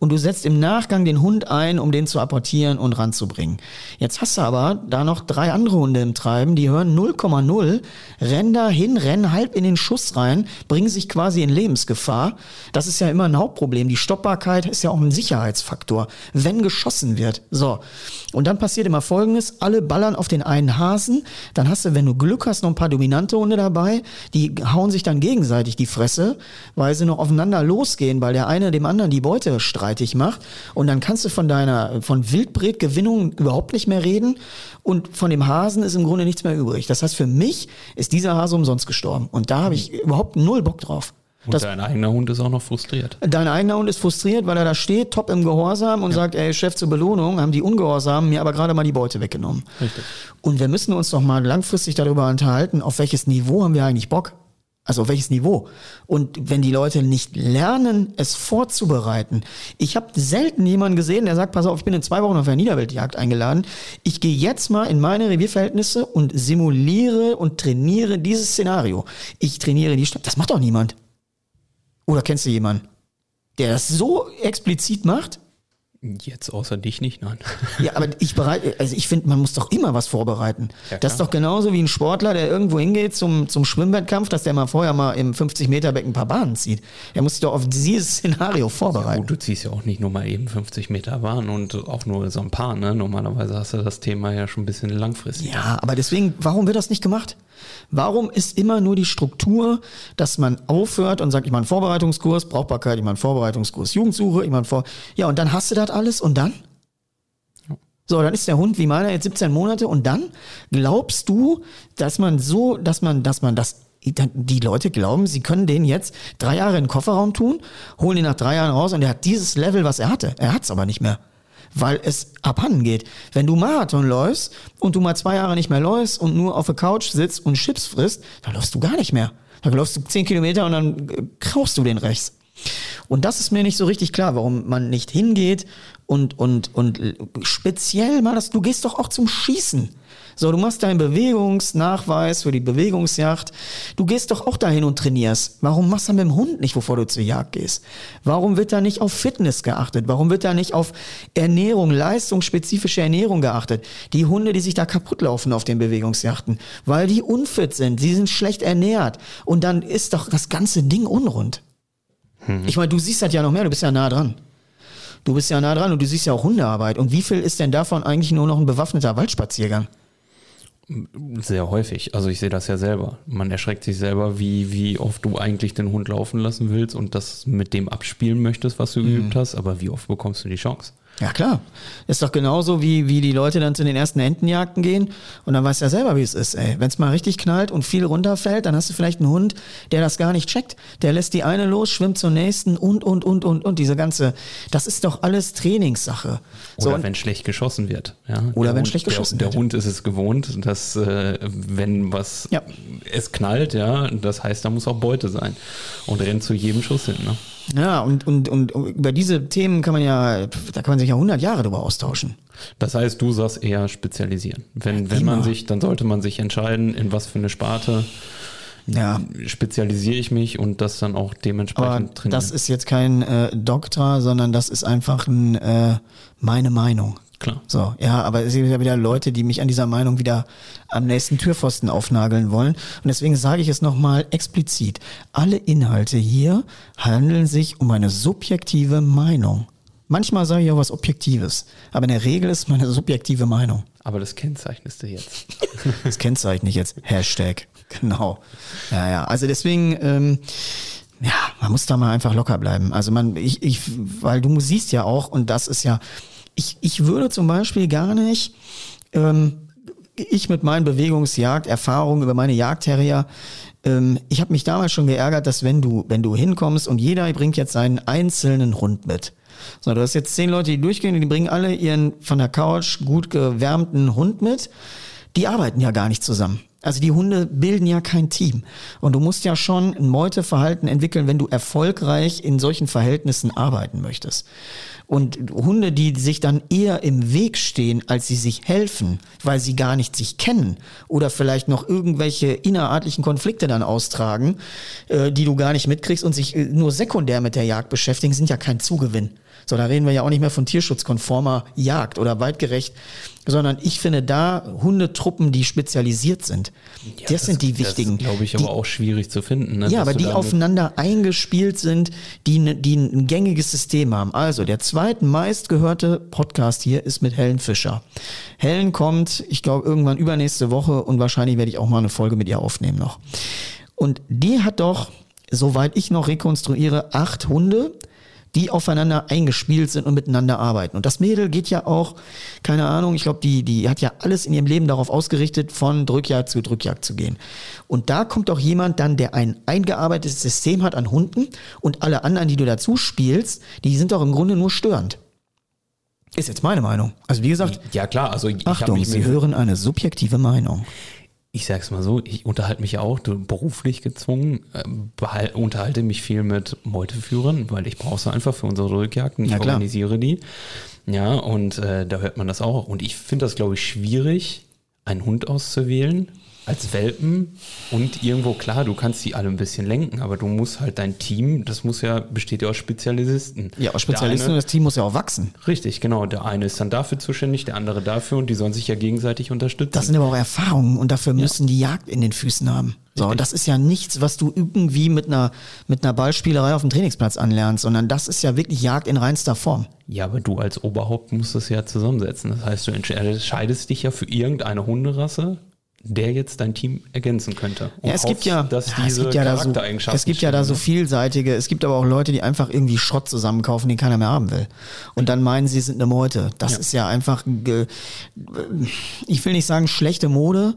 und du setzt im Nachgang den Hund ein, um den zu apportieren und ranzubringen. Jetzt hast du aber da noch drei andere Hunde im Treiben, die hören 0,0, rennen da hin, rennen halb in den Schuss rein, bringen sich quasi in Lebensgefahr. Das ist ja immer ein Hauptproblem. Die Stoppbarkeit ist ja auch ein Sicherheitsfaktor, wenn geschossen wird. So. Und dann passiert immer Folgendes, alle ballern auf den einen Hasen, dann hast du, wenn du Glück hast, noch ein paar dominante Hunde dabei, die hauen sich dann gegenseitig die Fresse, weil sie noch aufeinander losgehen, weil der eine dem anderen die Beute streicht streitig macht. Und dann kannst du von deiner, von Wildbretgewinnung überhaupt nicht mehr reden. Und von dem Hasen ist im Grunde nichts mehr übrig. Das heißt, für mich ist dieser Hase umsonst gestorben. Und da habe ich überhaupt null Bock drauf. Und das, dein eigener Hund ist auch noch frustriert. Dein eigener Hund ist frustriert, weil er da steht, top im Gehorsam und ja. sagt, ey, Chef zur Belohnung, haben die Ungehorsamen mir aber gerade mal die Beute weggenommen. Richtig. Und wir müssen uns doch mal langfristig darüber unterhalten, auf welches Niveau haben wir eigentlich Bock? Also auf welches Niveau? Und wenn die Leute nicht lernen, es vorzubereiten. Ich habe selten jemanden gesehen, der sagt, pass auf, ich bin in zwei Wochen auf eine Niederweltjagd eingeladen. Ich gehe jetzt mal in meine Revierverhältnisse und simuliere und trainiere dieses Szenario. Ich trainiere die Stadt. Das macht doch niemand. Oder kennst du jemanden, der das so explizit macht? Jetzt außer dich nicht, nein. Ja, aber ich bereite, also ich finde, man muss doch immer was vorbereiten. Ja, das ist doch genauso wie ein Sportler, der irgendwo hingeht zum, zum Schwimmwettkampf, dass der mal vorher mal im 50-Meter-Becken ein paar Bahnen zieht. Er muss sich doch auf dieses Szenario vorbereiten. Ja, gut, du ziehst ja auch nicht nur mal eben 50 Meter Bahn und auch nur so ein paar, ne? Normalerweise hast du das Thema ja schon ein bisschen langfristig. Ja, aber deswegen, warum wird das nicht gemacht? Warum ist immer nur die Struktur, dass man aufhört und sagt, ich mache einen Vorbereitungskurs, Brauchbarkeit, ich mache einen Vorbereitungskurs, Jugendsuche, ich mache Vor... Ja, und dann hast du das alles und dann? So, dann ist der Hund wie meiner jetzt 17 Monate und dann glaubst du, dass man so, dass man, dass man das die Leute glauben, sie können den jetzt drei Jahre in den Kofferraum tun, holen ihn nach drei Jahren raus und er hat dieses Level, was er hatte. Er hat es aber nicht mehr weil es abhanden geht. Wenn du Marathon läufst und du mal zwei Jahre nicht mehr läufst und nur auf der Couch sitzt und Chips frisst, dann läufst du gar nicht mehr. Dann läufst du zehn Kilometer und dann äh, kraust du den rechts. Und das ist mir nicht so richtig klar, warum man nicht hingeht und, und, und speziell mal das, du gehst doch auch zum Schießen. So, du machst deinen Bewegungsnachweis für die Bewegungsjagd. Du gehst doch auch dahin und trainierst. Warum machst du mit dem Hund nicht, bevor du zur Jagd gehst? Warum wird da nicht auf Fitness geachtet? Warum wird da nicht auf Ernährung, leistungsspezifische Ernährung geachtet? Die Hunde, die sich da kaputt laufen auf den Bewegungsjachten, weil die unfit sind, sie sind schlecht ernährt. Und dann ist doch das ganze Ding unrund. Hm. Ich meine, du siehst das ja noch mehr, du bist ja nah dran. Du bist ja nah dran und du siehst ja auch Hundearbeit. Und wie viel ist denn davon eigentlich nur noch ein bewaffneter Waldspaziergang? Sehr häufig. Also ich sehe das ja selber. Man erschreckt sich selber, wie, wie oft du eigentlich den Hund laufen lassen willst und das mit dem abspielen möchtest, was du mhm. geübt hast, aber wie oft bekommst du die Chance? Ja, klar. Ist doch genauso, wie, wie die Leute dann zu den ersten Entenjagden gehen und dann weißt du ja selber, wie es ist, ey. Wenn es mal richtig knallt und viel runterfällt, dann hast du vielleicht einen Hund, der das gar nicht checkt. Der lässt die eine los, schwimmt zur nächsten und, und, und, und, und. Diese ganze, das ist doch alles Trainingssache. Oder so, wenn schlecht geschossen wird. Ja? Oder der wenn Hund, schlecht geschossen der, wird. Der Hund ist es gewohnt, dass, äh, wenn was, ja. es knallt, ja, das heißt, da muss auch Beute sein. Und rennt zu jedem Schuss hin, ne? Ja, und, und, und über diese Themen kann man ja, da kann man sich ja 100 Jahre drüber austauschen. Das heißt, du sagst eher spezialisieren. Wenn, ja, wenn man sich, dann sollte man sich entscheiden, in was für eine Sparte ja. spezialisiere ich mich und das dann auch dementsprechend Aber trainieren. Das ist jetzt kein äh, Doktor, sondern das ist einfach ein, äh, meine Meinung. Klar. So, ja, aber es gibt ja wieder Leute, die mich an dieser Meinung wieder am nächsten Türpfosten aufnageln wollen. Und deswegen sage ich es nochmal explizit. Alle Inhalte hier handeln sich um eine subjektive Meinung. Manchmal sage ich auch was Objektives, aber in der Regel ist meine subjektive Meinung. Aber das kennzeichnest du jetzt. das kennzeichne ich jetzt. Hashtag. Genau. Ja, ja. Also deswegen, ähm, ja, man muss da mal einfach locker bleiben. Also man, ich, ich, weil du siehst ja auch, und das ist ja, ich, ich würde zum Beispiel gar nicht, ähm, ich mit meinen Bewegungsjagd-Erfahrungen über meine Jagdterrier, ähm, ich habe mich damals schon geärgert, dass wenn du, wenn du hinkommst und jeder bringt jetzt seinen einzelnen Hund mit. So, du hast jetzt zehn Leute, die durchgehen und die bringen alle ihren von der Couch gut gewärmten Hund mit. Die arbeiten ja gar nicht zusammen. Also die Hunde bilden ja kein Team. Und du musst ja schon ein Meuteverhalten entwickeln, wenn du erfolgreich in solchen Verhältnissen arbeiten möchtest. Und Hunde, die sich dann eher im Weg stehen, als sie sich helfen, weil sie gar nicht sich kennen oder vielleicht noch irgendwelche innerartlichen Konflikte dann austragen, äh, die du gar nicht mitkriegst und sich äh, nur sekundär mit der Jagd beschäftigen, sind ja kein Zugewinn. So, da reden wir ja auch nicht mehr von tierschutzkonformer Jagd oder weitgerecht, sondern ich finde da Hundetruppen, die spezialisiert sind. Ja, das, das- sind die das wichtigen. glaube ich, die, aber auch schwierig zu finden. Ne? ja, aber die aufeinander eingespielt sind, die, die ein gängiges System haben. Also der zweitmeistgehörte Podcast hier ist mit Helen Fischer. Helen kommt, ich glaube, irgendwann übernächste Woche und wahrscheinlich werde ich auch mal eine Folge mit ihr aufnehmen noch. Und die hat doch, soweit ich noch rekonstruiere, acht Hunde, die aufeinander eingespielt sind und miteinander arbeiten. Und das Mädel geht ja auch, keine Ahnung, ich glaube, die, die hat ja alles in ihrem Leben darauf ausgerichtet, von Drückjagd zu Drückjagd zu gehen. Und da kommt auch jemand dann, der ein eingearbeitetes System hat an Hunden und alle anderen, die du dazu spielst, die sind doch im Grunde nur störend. Ist jetzt meine Meinung. Also wie gesagt, Ja klar, also ich Achtung, mich Sie hören eine subjektive Meinung. Ich sag's mal so, ich unterhalte mich ja auch beruflich gezwungen, äh, unterhalte mich viel mit Meuteführern, weil ich brauche sie einfach für unsere Rückjagden. Ich Ja, organisiere die. Ja, und äh, da hört man das auch. Und ich finde das, glaube ich, schwierig, einen Hund auszuwählen als Welpen und irgendwo klar, du kannst die alle ein bisschen lenken, aber du musst halt dein Team, das muss ja, besteht ja aus Spezialisten. Ja, aus Spezialisten Der und eine, das Team muss ja auch wachsen. richtig, genau. Der eine ist dann dafür zuständig, der andere dafür und die sollen sich ja gegenseitig unterstützen. Das sind aber auch Erfahrungen und dafür müssen die Jagd in den Füßen haben. So, und das ist ja nichts, was du irgendwie mit einer, mit einer Ballspielerei auf dem Trainingsplatz anlernst, sondern das ist ja wirklich Jagd in reinster Form. Ja, aber du als Oberhaupt musst es ja zusammensetzen. Das heißt, du entscheidest dich ja für irgendeine Hunderasse, der jetzt dein Team ergänzen könnte. Ja, es gibt ja, dass diese es gibt ja da so, es gibt ja da so vielseitige, es gibt aber auch Leute, die einfach irgendwie Schrott zusammenkaufen, den keiner mehr haben will. Und dann meinen sie, sind eine Meute. Das Ja. ist ja einfach, ich will nicht sagen schlechte Mode,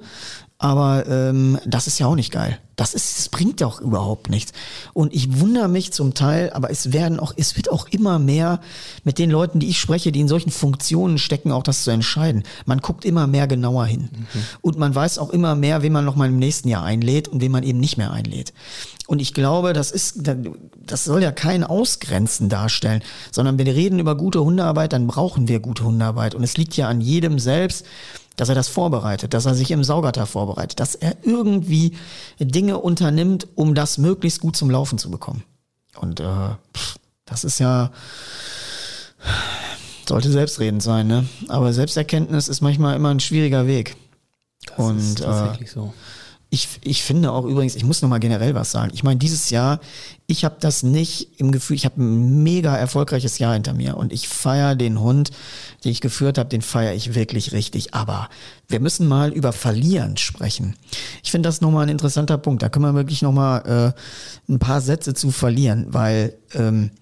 aber ähm, das ist ja auch nicht geil. Das ist, das bringt doch überhaupt nichts. Und ich wundere mich zum Teil, aber es werden auch, es wird auch immer mehr mit den Leuten, die ich spreche, die in solchen Funktionen stecken, auch das zu entscheiden. Man guckt immer mehr genauer hin. Und man weiß auch immer mehr, wen man noch mal im nächsten Jahr einlädt und wen man eben nicht mehr einlädt. Und ich glaube, das ist, das soll ja kein Ausgrenzen darstellen, sondern wenn wir reden über gute Hundearbeit, dann brauchen wir gute Hundearbeit. Und es liegt ja an jedem selbst, dass er das vorbereitet, dass er sich im Saugatter vorbereitet, dass er irgendwie Dinge unternimmt, um das möglichst gut zum Laufen zu bekommen. Und äh, das ist ja sollte selbstredend sein, ne? Aber Selbsterkenntnis ist manchmal immer ein schwieriger Weg. Das Und ist äh, tatsächlich so. Ich, ich finde auch übrigens, ich muss noch mal generell was sagen. Ich meine, dieses Jahr, ich habe das nicht im Gefühl, ich habe ein mega erfolgreiches Jahr hinter mir und ich feiere den Hund, den ich geführt habe, den feiere ich wirklich richtig. Aber wir müssen mal über Verlieren sprechen. Ich finde das nochmal ein interessanter Punkt. Da können wir wirklich nochmal äh, ein paar Sätze zu verlieren, weil ähm,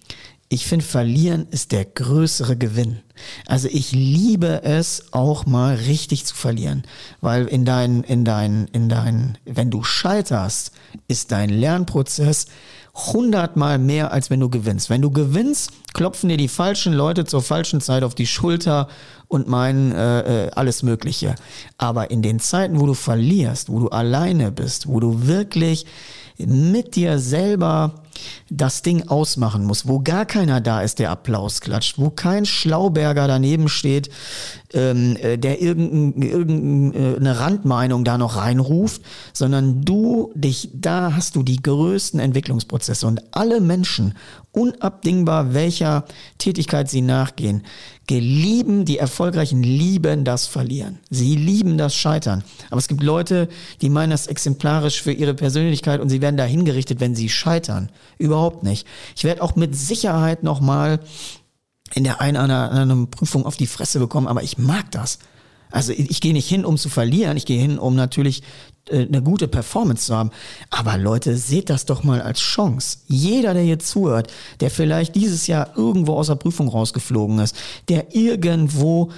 ich finde, verlieren ist der größere Gewinn. Also ich liebe es auch mal richtig zu verlieren, weil in dein, in dein, in dein, wenn du scheiterst, ist dein Lernprozess hundertmal mehr, als wenn du gewinnst. Wenn du gewinnst, klopfen dir die falschen Leute zur falschen Zeit auf die Schulter und meinen äh, äh, alles Mögliche. Aber in den Zeiten, wo du verlierst, wo du alleine bist, wo du wirklich mit dir selber das Ding ausmachen muss, wo gar keiner da ist, der Applaus klatscht, wo kein Schlauberger daneben steht, ähm, äh, der irgendeine irgendein, äh, Randmeinung da noch reinruft, sondern du dich, da hast du die größten Entwicklungsprozesse. Und alle Menschen, unabdingbar welcher Tätigkeit sie nachgehen, gelieben, die Erfolgreichen lieben das Verlieren. Sie lieben das Scheitern. Aber es gibt Leute, die meinen das exemplarisch für ihre Persönlichkeit und sie werden dahin gerichtet, wenn sie scheitern. Überhaupt nicht. Ich werde auch mit Sicherheit nochmal in der einen oder anderen Prüfung auf die Fresse bekommen, aber ich mag das. Also ich gehe nicht hin, um zu verlieren, ich gehe hin, um natürlich eine gute Performance zu haben. Aber Leute, seht das doch mal als Chance. Jeder, der hier zuhört, der vielleicht dieses Jahr irgendwo aus der Prüfung rausgeflogen ist, der irgendwo,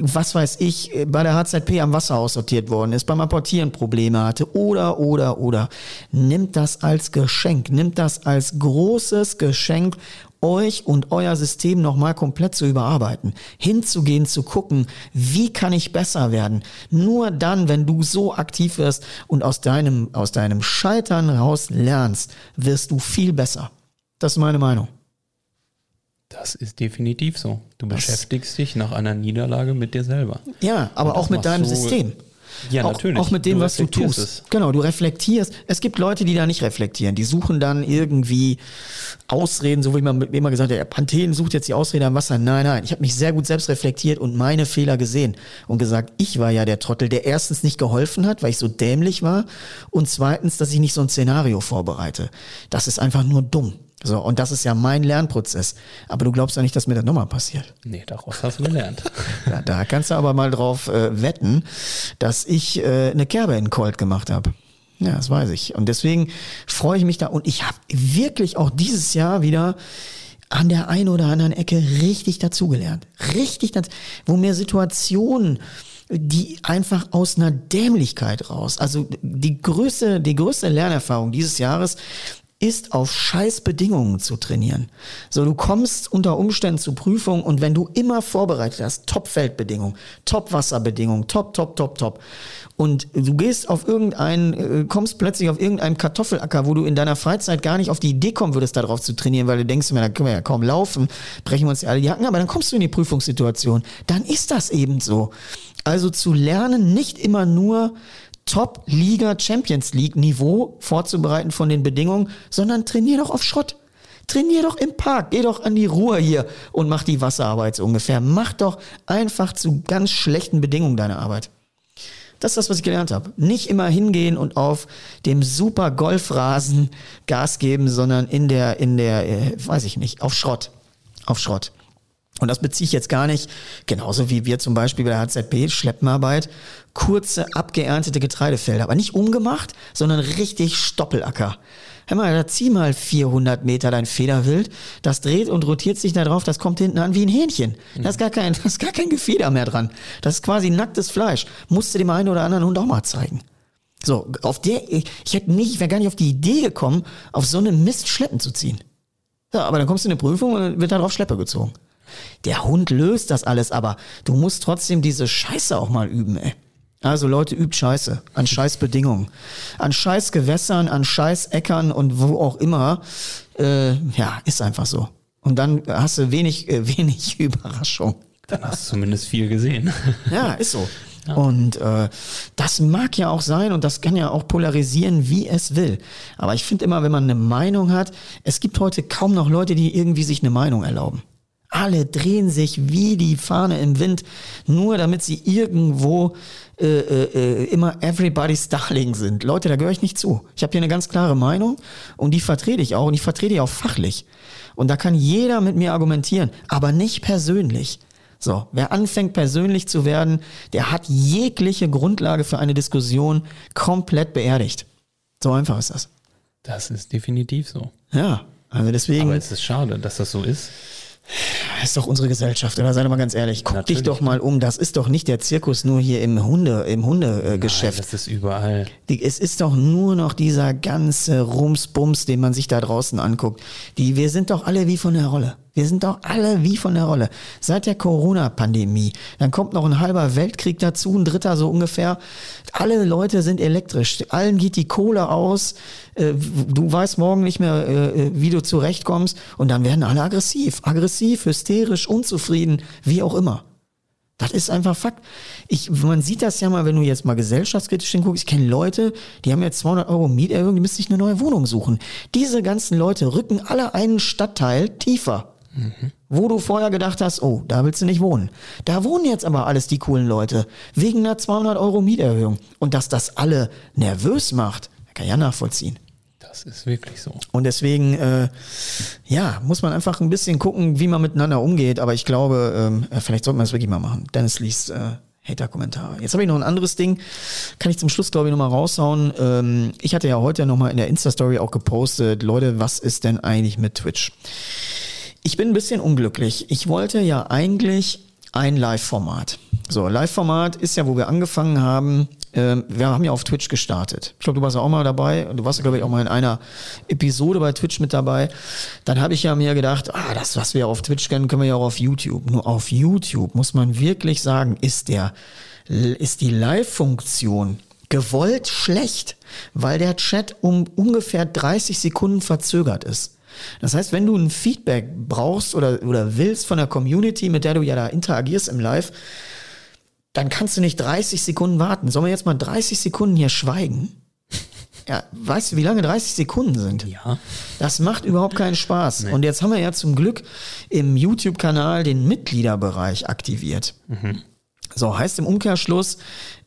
was weiß ich, bei der HZP am Wasser aussortiert worden ist, beim Apportieren Probleme hatte oder, oder, oder, nimmt das als Geschenk, nimmt das als großes Geschenk euch und euer System nochmal komplett zu überarbeiten, hinzugehen, zu gucken, wie kann ich besser werden. Nur dann, wenn du so aktiv wirst und aus deinem, aus deinem Scheitern raus lernst, wirst du viel besser. Das ist meine Meinung. Das ist definitiv so. Du das beschäftigst dich nach einer Niederlage mit dir selber. Ja, aber auch mit deinem System. Ja, auch, natürlich. Auch mit dem, du was du tust. Es. Genau, du reflektierst. Es gibt Leute, die da nicht reflektieren. Die suchen dann irgendwie Ausreden, so wie man mit immer gesagt hat, der Panthen sucht jetzt die Ausrede am Wasser. Nein, nein. Ich habe mich sehr gut selbst reflektiert und meine Fehler gesehen und gesagt, ich war ja der Trottel, der erstens nicht geholfen hat, weil ich so dämlich war und zweitens, dass ich nicht so ein Szenario vorbereite. Das ist einfach nur dumm. So, und das ist ja mein Lernprozess. Aber du glaubst ja nicht, dass mir das nochmal passiert. Nee, daraus hast du gelernt. ja, da kannst du aber mal drauf äh, wetten, dass ich äh, eine Kerbe in Colt gemacht habe. Ja, das weiß ich. Und deswegen freue ich mich da. Und ich habe wirklich auch dieses Jahr wieder an der einen oder anderen Ecke richtig dazugelernt. Richtig dazu, wo mir Situationen die einfach aus einer Dämlichkeit raus. Also die größte, die größte Lernerfahrung dieses Jahres ist auf Scheißbedingungen zu trainieren. So, du kommst unter Umständen zu Prüfungen und wenn du immer vorbereitet hast, Top-Feldbedingungen, Top-Wasserbedingungen, top, top, top, top. Und du gehst auf irgendeinen, äh, kommst plötzlich auf irgendeinen Kartoffelacker, wo du in deiner Freizeit gar nicht auf die Idee kommen würdest, darauf zu trainieren, weil du denkst, da können wir ja kaum laufen, brechen wir uns ja alle die Hacken, aber dann kommst du in die Prüfungssituation. Dann ist das eben so. Also zu lernen, nicht immer nur Top-Liga Champions League Niveau vorzubereiten von den Bedingungen, sondern trainier doch auf Schrott. Trainier doch im Park, geh doch an die Ruhe hier und mach die Wasserarbeit so ungefähr. Mach doch einfach zu ganz schlechten Bedingungen deine Arbeit. Das ist das, was ich gelernt habe. Nicht immer hingehen und auf dem super Golfrasen Gas geben, sondern in der, in der, äh, weiß ich nicht, auf Schrott. Auf Schrott. Und das beziehe ich jetzt gar nicht, genauso wie wir zum Beispiel bei der HZP, Schleppenarbeit, kurze, abgeerntete Getreidefelder, aber nicht umgemacht, sondern richtig Stoppelacker. Hör mal, da zieh mal 400 Meter dein Federwild, das dreht und rotiert sich da drauf, das kommt hinten an wie ein Hähnchen. Da ist gar kein, da ist gar kein Gefeder mehr dran. Das ist quasi nacktes Fleisch. Musste dem einen oder anderen Hund auch mal zeigen. So, auf der, ich, hätte nicht, ich wäre gar nicht auf die Idee gekommen, auf so eine Mist Schleppen zu ziehen. Ja, aber dann kommst du in eine Prüfung und wird da drauf Schleppe gezogen. Der Hund löst das alles, aber du musst trotzdem diese Scheiße auch mal üben, ey. Also Leute, übt Scheiße an Scheißbedingungen, an Scheißgewässern, an Scheißäckern und wo auch immer. Äh, ja, ist einfach so. Und dann hast du wenig, äh, wenig Überraschung. Dann hast du zumindest viel gesehen. Ja, ist so. Ja. Und äh, das mag ja auch sein und das kann ja auch polarisieren, wie es will. Aber ich finde immer, wenn man eine Meinung hat, es gibt heute kaum noch Leute, die irgendwie sich eine Meinung erlauben. Alle drehen sich wie die Fahne im Wind, nur damit sie irgendwo äh, äh, immer everybody's darling sind. Leute, da gehöre ich nicht zu. Ich habe hier eine ganz klare Meinung und die vertrete ich auch und ich vertrete die auch fachlich. Und da kann jeder mit mir argumentieren, aber nicht persönlich. So, wer anfängt persönlich zu werden, der hat jegliche Grundlage für eine Diskussion komplett beerdigt. So einfach ist das. Das ist definitiv so. Ja, also deswegen. Aber es ist schade, dass das so ist. Das ist doch unsere Gesellschaft, oder? Sei doch mal ganz ehrlich. Guck Natürlich. dich doch mal um. Das ist doch nicht der Zirkus nur hier im Hunde, im Hundegeschäft. das ist überall. Die, es ist doch nur noch dieser ganze Rumsbums, den man sich da draußen anguckt. Die, wir sind doch alle wie von der Rolle. Wir sind doch alle wie von der Rolle. Seit der Corona-Pandemie. Dann kommt noch ein halber Weltkrieg dazu, ein dritter so ungefähr. Alle Leute sind elektrisch. Allen geht die Kohle aus. Äh, du weißt morgen nicht mehr, äh, wie du zurechtkommst. Und dann werden alle aggressiv. Aggressiv, hysterisch, unzufrieden, wie auch immer. Das ist einfach Fakt. Ich, man sieht das ja mal, wenn du jetzt mal gesellschaftskritisch hinguckst. Ich kenne Leute, die haben jetzt 200 Euro Mieterhöhung, die müssen sich eine neue Wohnung suchen. Diese ganzen Leute rücken alle einen Stadtteil tiefer. Mhm. Wo du vorher gedacht hast, oh, da willst du nicht wohnen. Da wohnen jetzt aber alles die coolen Leute. Wegen einer 200 Euro Mieterhöhung. Und dass das alle nervös macht, kann ich ja nachvollziehen. Das ist wirklich so. Und deswegen, äh, ja, muss man einfach ein bisschen gucken, wie man miteinander umgeht. Aber ich glaube, ähm, vielleicht sollte man es wirklich mal machen. Dennis liest äh, Hater-Kommentare. Jetzt habe ich noch ein anderes Ding, kann ich zum Schluss, glaube ich, nochmal raushauen. Ähm, ich hatte ja heute nochmal in der Insta-Story auch gepostet, Leute, was ist denn eigentlich mit Twitch? Ich bin ein bisschen unglücklich. Ich wollte ja eigentlich ein Live-Format. So, Live-Format ist ja, wo wir angefangen haben. Ähm, wir haben ja auf Twitch gestartet. Ich glaube, du warst ja auch mal dabei. Du warst glaube ich, auch mal in einer Episode bei Twitch mit dabei. Dann habe ich ja mir gedacht, ah, das, was wir auf Twitch kennen, können wir ja auch auf YouTube. Nur auf YouTube muss man wirklich sagen, ist der, ist die Live-Funktion gewollt schlecht, weil der Chat um ungefähr 30 Sekunden verzögert ist. Das heißt, wenn du ein Feedback brauchst oder, oder willst von der Community, mit der du ja da interagierst im Live, dann kannst du nicht 30 Sekunden warten. Sollen wir jetzt mal 30 Sekunden hier schweigen? Ja, weißt du, wie lange 30 Sekunden sind? Ja. Das macht überhaupt keinen Spaß. Nee. Und jetzt haben wir ja zum Glück im YouTube-Kanal den Mitgliederbereich aktiviert. Mhm. So, heißt im Umkehrschluss,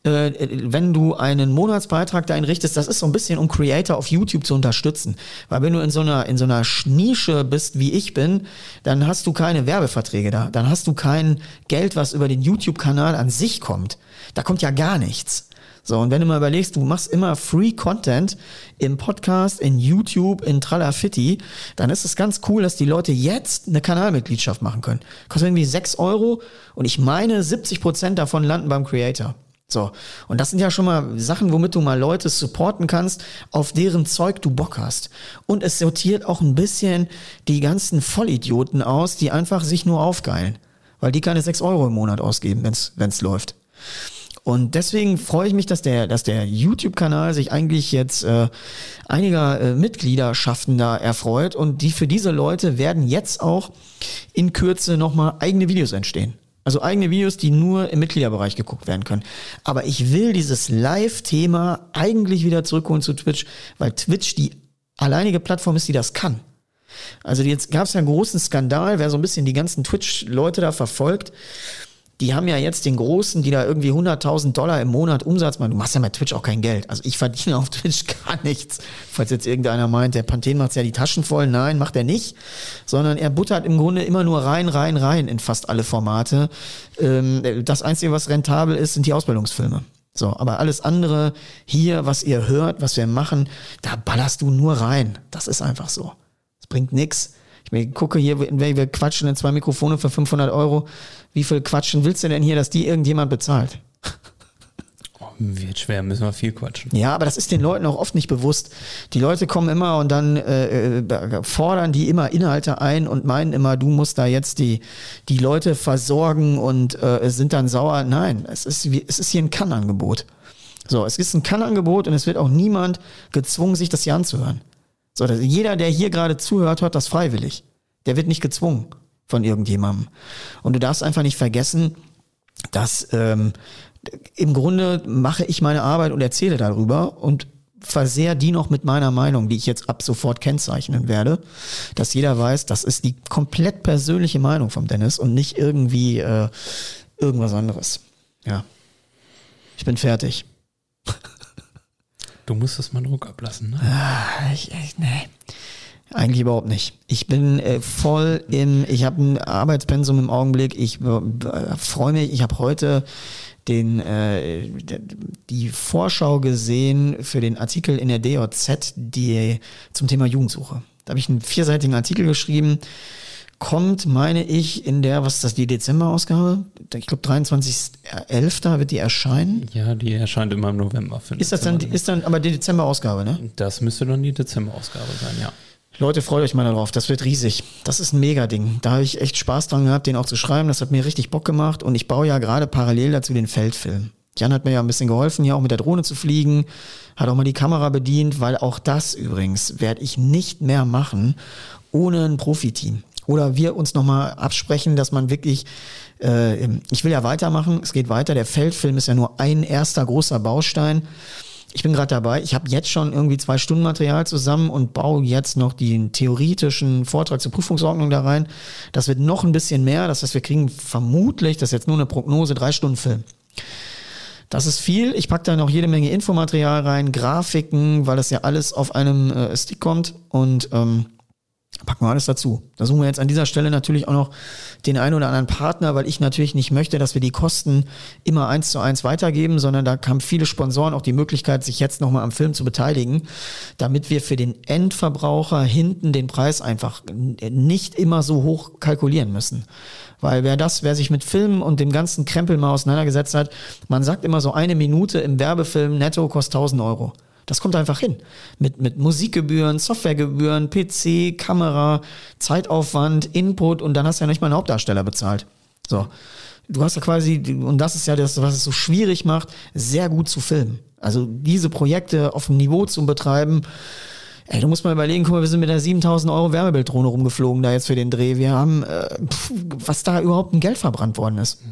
äh, wenn du einen Monatsbeitrag da einrichtest, das ist so ein bisschen, um Creator auf YouTube zu unterstützen. Weil wenn du in so einer, in so einer Nische bist, wie ich bin, dann hast du keine Werbeverträge da. Dann hast du kein Geld, was über den YouTube-Kanal an sich kommt. Da kommt ja gar nichts. So, und wenn du mal überlegst, du machst immer Free Content im Podcast, in YouTube, in Tralafitti, dann ist es ganz cool, dass die Leute jetzt eine Kanalmitgliedschaft machen können. Kostet irgendwie 6 Euro und ich meine, 70 Prozent davon landen beim Creator. So. Und das sind ja schon mal Sachen, womit du mal Leute supporten kannst, auf deren Zeug du Bock hast. Und es sortiert auch ein bisschen die ganzen Vollidioten aus, die einfach sich nur aufgeilen. Weil die keine 6 Euro im Monat ausgeben, wenn's wenn's läuft. Und deswegen freue ich mich, dass der, dass der YouTube-Kanal sich eigentlich jetzt äh, einiger äh, Mitgliederschaften da erfreut und die für diese Leute werden jetzt auch in Kürze nochmal eigene Videos entstehen. Also eigene Videos, die nur im Mitgliederbereich geguckt werden können. Aber ich will dieses Live-Thema eigentlich wieder zurückholen zu Twitch, weil Twitch die alleinige Plattform ist, die das kann. Also jetzt gab es ja einen großen Skandal, wer so ein bisschen die ganzen Twitch-Leute da verfolgt die haben ja jetzt den Großen, die da irgendwie 100.000 Dollar im Monat Umsatz machen. Du machst ja mit Twitch auch kein Geld. Also ich verdiene auf Twitch gar nichts. Falls jetzt irgendeiner meint, der Panthen macht ja die Taschen voll. Nein, macht er nicht. Sondern er buttert im Grunde immer nur rein, rein, rein in fast alle Formate. Ähm, das Einzige, was rentabel ist, sind die Ausbildungsfilme. So, aber alles andere hier, was ihr hört, was wir machen, da ballerst du nur rein. Das ist einfach so. Es bringt nichts. Ich gucke hier, wir quatschen in zwei Mikrofone für 500 Euro wie viel quatschen willst du denn hier, dass die irgendjemand bezahlt? Oh, wird schwer, müssen wir viel quatschen. Ja, aber das ist den Leuten auch oft nicht bewusst. Die Leute kommen immer und dann äh, äh, fordern die immer Inhalte ein und meinen immer, du musst da jetzt die, die Leute versorgen und äh, sind dann sauer. Nein, es ist, es ist hier ein Kannangebot. So, es ist ein Kannangebot und es wird auch niemand gezwungen, sich das hier anzuhören. So, jeder, der hier gerade zuhört, hört das freiwillig. Der wird nicht gezwungen von irgendjemandem. Und du darfst einfach nicht vergessen, dass ähm, im Grunde mache ich meine Arbeit und erzähle darüber und versehr die noch mit meiner Meinung, die ich jetzt ab sofort kennzeichnen werde, dass jeder weiß, das ist die komplett persönliche Meinung vom Dennis und nicht irgendwie äh, irgendwas anderes. Ja. Ich bin fertig. Du musst es mal Druck ablassen, ne? Ah, ich, ich, nee. Eigentlich überhaupt nicht. Ich bin äh, voll im, ich habe ein Arbeitspensum im Augenblick. Ich äh, freue mich, ich habe heute den, äh, die Vorschau gesehen für den Artikel in der DJZ die, zum Thema Jugendsuche. Da habe ich einen vierseitigen Artikel geschrieben. Kommt, meine ich, in der, was ist das, die Dezemberausgabe? Ich glaube, 23.11. wird die erscheinen. Ja, die erscheint immer im November. Ist das dann, ist dann aber die Dezemberausgabe, ne? Das müsste dann die Dezemberausgabe sein, ja. Leute, freut euch mal darauf. Das wird riesig. Das ist ein Mega-Ding. Da habe ich echt Spaß dran gehabt, den auch zu schreiben. Das hat mir richtig Bock gemacht. Und ich baue ja gerade parallel dazu den Feldfilm. Jan hat mir ja ein bisschen geholfen, hier auch mit der Drohne zu fliegen. Hat auch mal die Kamera bedient, weil auch das übrigens werde ich nicht mehr machen ohne ein Profiteam. Oder wir uns nochmal absprechen, dass man wirklich, äh, ich will ja weitermachen, es geht weiter. Der Feldfilm ist ja nur ein erster großer Baustein ich bin gerade dabei, ich habe jetzt schon irgendwie zwei Stunden Material zusammen und baue jetzt noch den theoretischen Vortrag zur Prüfungsordnung da rein. Das wird noch ein bisschen mehr. Das heißt, wir kriegen vermutlich, das ist jetzt nur eine Prognose, drei Stunden Film. Das ist viel. Ich packe da noch jede Menge Infomaterial rein, Grafiken, weil das ja alles auf einem äh, Stick kommt. Und ähm, Packen wir alles dazu. Da suchen wir jetzt an dieser Stelle natürlich auch noch den einen oder anderen Partner, weil ich natürlich nicht möchte, dass wir die Kosten immer eins zu eins weitergeben, sondern da haben viele Sponsoren auch die Möglichkeit, sich jetzt nochmal am Film zu beteiligen, damit wir für den Endverbraucher hinten den Preis einfach nicht immer so hoch kalkulieren müssen. Weil wer das, wer sich mit Filmen und dem ganzen Krempel mal auseinandergesetzt hat, man sagt immer so eine Minute im Werbefilm netto kostet 1000 Euro. Das kommt einfach hin. Mit, mit Musikgebühren, Softwaregebühren, PC, Kamera, Zeitaufwand, Input und dann hast du ja nicht mal einen Hauptdarsteller bezahlt. So. Du hast ja quasi, und das ist ja das, was es so schwierig macht, sehr gut zu filmen. Also diese Projekte auf dem Niveau zu betreiben, Ey, du musst mal überlegen, guck mal, wir sind mit der 7000 Euro Wärmebilddrohne rumgeflogen da jetzt für den Dreh. Wir haben, äh, pf, was da überhaupt ein Geld verbrannt worden ist.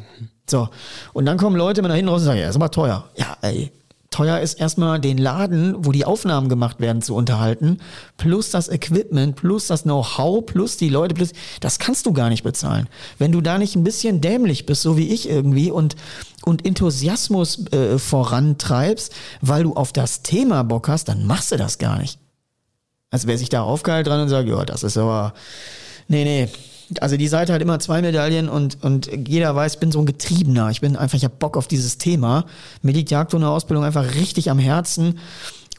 So. Und dann kommen Leute mit nach hinten raus und sagen, ja, ist aber teuer. Ja, ey, teuer ist erstmal den Laden, wo die Aufnahmen gemacht werden, zu unterhalten, plus das Equipment, plus das Know-how, plus die Leute, plus, das kannst du gar nicht bezahlen. Wenn du da nicht ein bisschen dämlich bist, so wie ich irgendwie, und, und Enthusiasmus äh, vorantreibst, weil du auf das Thema Bock hast, dann machst du das gar nicht. Also wer sich da aufgehalten dran und sagt, ja, das ist aber, nee, nee, also die Seite hat immer zwei Medaillen und, und jeder weiß, ich bin so ein Getriebener. Ich bin einfach, ich habe Bock auf dieses Thema. Mir liegt Jagd und Ausbildung einfach richtig am Herzen.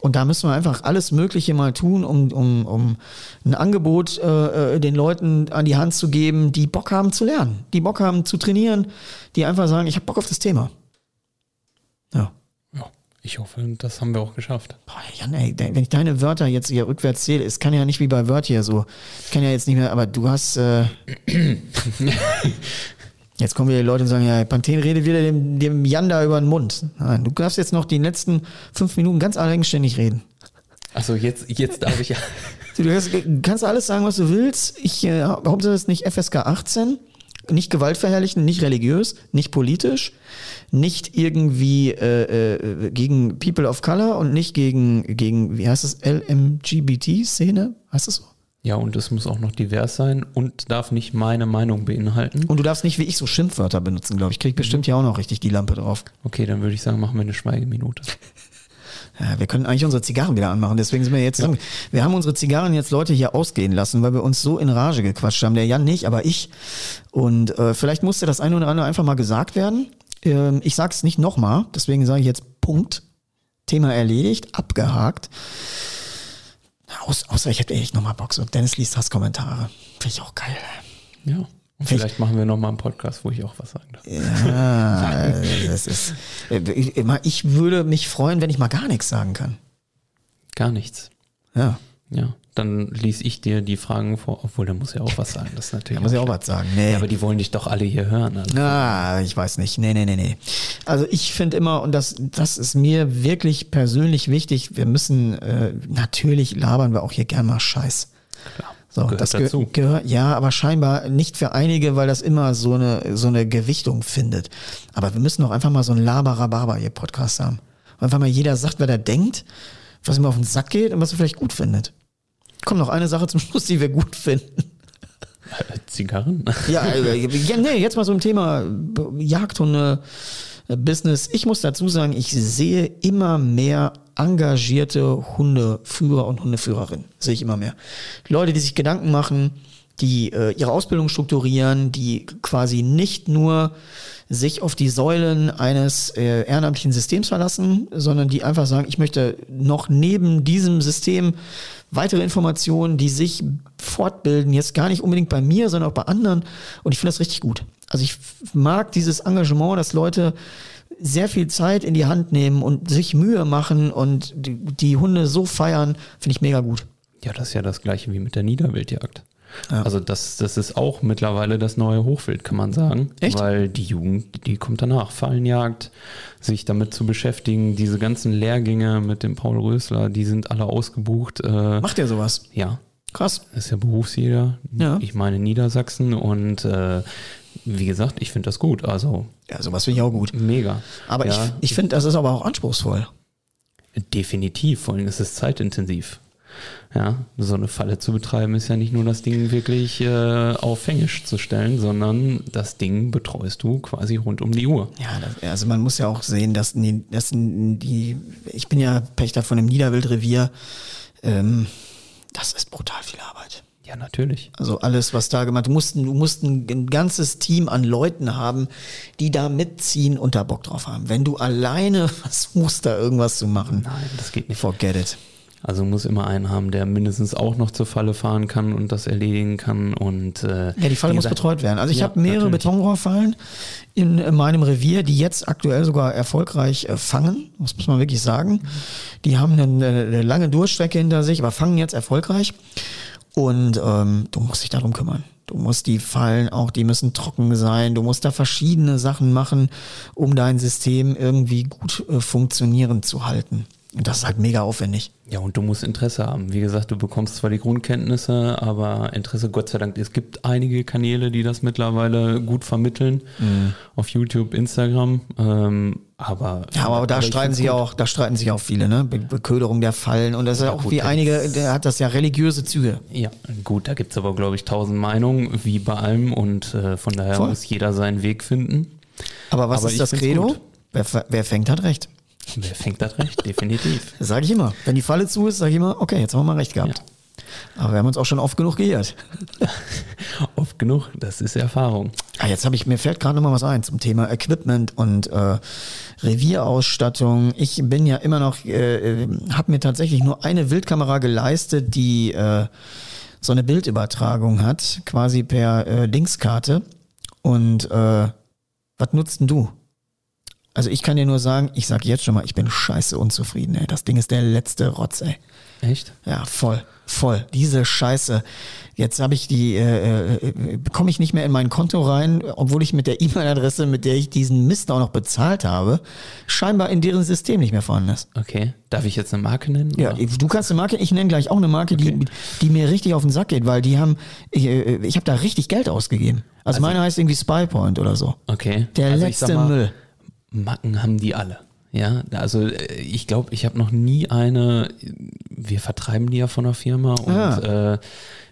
Und da müssen wir einfach alles Mögliche mal tun, um, um, um ein Angebot äh, den Leuten an die Hand zu geben, die Bock haben zu lernen, die Bock haben zu trainieren, die einfach sagen, ich habe Bock auf das Thema. Ich hoffe, das haben wir auch geschafft. Boah, Jan, ey, wenn ich deine Wörter jetzt hier rückwärts zähle, es kann ja nicht wie bei Word hier so. Ich kann ja jetzt nicht mehr, aber du hast. Äh, jetzt kommen wieder die Leute und sagen, ja, Panthen redet wieder dem, dem Jan da über den Mund. Nein, du darfst jetzt noch die letzten fünf Minuten ganz eigenständig reden. Also jetzt, jetzt darf ich ja. Du kannst, kannst alles sagen, was du willst. Ich äh, Hauptsache es ist nicht FSK 18, nicht gewaltverherrlichen, nicht religiös, nicht politisch, nicht irgendwie äh, äh, gegen People of Color und nicht gegen, gegen wie heißt es, LMGBT-Szene? Heißt das so? Ja, und es muss auch noch divers sein und darf nicht meine Meinung beinhalten. Und du darfst nicht wie ich so Schimpfwörter benutzen, glaube ich. Krieg bestimmt ja auch noch richtig die Lampe drauf. Okay, dann würde ich sagen, machen wir eine Schweigeminute. Ja, wir können eigentlich unsere Zigarren wieder anmachen. Deswegen sind wir jetzt, wir haben unsere Zigarren jetzt Leute hier ausgehen lassen, weil wir uns so in Rage gequatscht haben. Der Jan nicht, aber ich. Und äh, vielleicht musste das eine oder andere einfach mal gesagt werden. Ähm, ich sage es nicht nochmal, deswegen sage ich jetzt Punkt. Thema erledigt, abgehakt. Aus, außer ich hätte echt nochmal Bock. So, Dennis liest Hasskommentare. Finde ich auch geil. Ja. Und vielleicht machen wir nochmal einen Podcast, wo ich auch was sagen darf. Ja, das ist. äh, Ich, ich würde mich freuen, wenn ich mal gar nichts sagen kann. Gar nichts. Ja. Ja. Dann ließ ich dir die Fragen vor, obwohl da muss ja auch was sagen. Das ist natürlich Da muss ich auch was sagen. Nee. Ja, aber die wollen dich doch alle hier hören. Also. Na, ich weiß nicht. Nee, nee, nee, nee. Also ich finde immer, und das, das ist mir wirklich persönlich wichtig, wir müssen, äh, natürlich labern wir auch hier gern mal Scheiß. Klar. So, Gehört das ge dazu. gehört, ja, aber scheinbar nicht für einige, weil das immer so eine, so eine Gewichtung findet. Aber wir müssen doch einfach mal so einen Laberababer hier Podcast haben. Einfach mal jeder sagt, wer der denkt, was ihm auf den Sack geht und was er vielleicht gut findet. Kommt noch eine Sache zum Schluss, die wir gut finden. Äh, Zigarren? Ja, äh, ja, nee, jetzt mal so ein Thema äh, Jagdhunde, Business. Ich muss dazu sagen, ich sehe immer mehr engagierte Hundeführer und Hundeführerinnen. Sehe ich immer mehr. Leute, die sich Gedanken machen, die äh, ihre Ausbildung strukturieren, die quasi nicht nur sich auf die Säulen eines äh, ehrenamtlichen Systems verlassen, sondern die einfach sagen, ich möchte noch neben diesem System weitere Informationen, die sich fortbilden, jetzt gar nicht unbedingt bei mir, sondern auch bei anderen. Und ich finde das richtig gut. Also ich mag dieses Engagement, dass Leute sehr viel Zeit in die Hand nehmen und sich Mühe machen und die, Hunde so feiern, finde ich mega gut. Ja, das ist ja das gleiche wie mit der Niederwildjagd. Ja. Also das, das ist auch mittlerweile das neue Hochwild, kann man sagen. Echt? Weil die Jugend, die kommt danach. Fallenjagd, sich damit zu beschäftigen, diese ganzen Lehrgänge mit dem Paul Rösler, die sind alle ausgebucht. Äh, Macht ihr sowas? ja, Krass. ist ja Berufsjäger. Ja. Ich meine Niedersachsen und äh, wie gesagt, ich finde das gut. Also Ja, sowas finde ich auch gut. mega. Aber ja, ich, ich finde, das ist aber auch anspruchsvoll. Definitiv, vor allem ist es zeitintensiv. Ja, so eine Falle zu betreiben ist ja nicht nur das Ding wirklich äh, auf Fängisch zu stellen, sondern das Ding betreust du quasi rund um die Uhr. Ja, das, also man muss ja auch sehen, dass die, dass die ich bin ja Pächter von dem Niederwildrevier, ähm, das ist brutal viel Arbeit. Ja, natürlich. Also alles, was da gemacht, du musst, du musst ein, ein ganzes Team an Leuten haben, die da mitziehen und da Bock drauf haben. Wenn du alleine versuchst, da irgendwas zu machen, Nein, das geht nicht. forget it. Also muss immer einen haben, der mindestens auch noch zur Falle fahren kann und das erledigen kann. Und äh, Ja, die Falle muss gesagt- betreut werden. Also ich Ja, habe mehrere. Betonrohrfallen in äh, meinem Revier, die jetzt aktuell sogar erfolgreich äh, fangen. Das muss man wirklich sagen. Die haben eine, eine lange Durchstrecke hinter sich, aber fangen jetzt erfolgreich. Und ähm, du musst dich darum kümmern. Du musst die Fallen auch, die müssen trocken sein. Du musst da verschiedene Sachen machen, um dein System irgendwie gut äh, funktionierend zu halten. Und das ist halt mega aufwendig. Ja, und du musst Interesse haben. Wie gesagt, du bekommst zwar die Grundkenntnisse, aber Interesse, Gott sei Dank, es gibt einige Kanäle, die das mittlerweile gut vermitteln. Mhm. Auf YouTube, Instagram. Ähm, aber, Ja, aber da ich streiten sich gut. auch, da streiten sich auch viele, ne? Be Beköderung der Fallen und das ist ja auch gut, wie einige, der hat das ja religiöse Züge. Ja, gut, da gibt's aber, glaube ich, tausend Meinungen, wie bei allem. Und äh, von daher Voll. muss jeder seinen Weg finden. Aber was Aber ist das Credo? Wer, wer fängt, hat recht. Wer fängt das recht? Definitiv. Sage ich immer. Wenn die Falle zu ist, sage ich immer, okay, jetzt haben wir mal recht gehabt. Aber wir haben uns auch schon oft genug geirrt. Oft genug, das ist Erfahrung. Ah, jetzt habe ich, mir fällt gerade noch mal was ein zum Thema Equipment und äh, Revierausstattung. Ich bin ja immer noch, äh, habe mir tatsächlich nur eine Wildkamera geleistet, die äh, so eine Bildübertragung hat, quasi per äh, Linkskarte. Und äh, was nutzt denn du? Also ich kann dir nur sagen, ich sag jetzt schon mal, ich bin scheiße unzufrieden, ey. Das Ding ist der letzte Rotz, ey. Echt? Ja, voll, voll. Diese Scheiße. Jetzt habe ich die, äh, äh, komme ich nicht mehr in mein Konto rein, obwohl ich mit der E-Mail-Adresse, mit der ich diesen Mist auch noch bezahlt habe, scheinbar in deren System nicht mehr vorhanden ist. Okay. Darf ich jetzt eine Marke nennen? Ja, oder? du kannst eine Marke, ich nenne gleich auch eine Marke, Okay. die, die mir richtig auf den Sack geht, weil die haben, ich, äh, ich habe da richtig Geld ausgegeben. Also, meine heißt irgendwie Spypoint oder so. Okay. Der Also letzte mal, Müll. Macken haben die alle. Ja, also äh, ich glaube, ich habe noch nie eine, wir vertreiben die ja von der Firma und Ah. äh,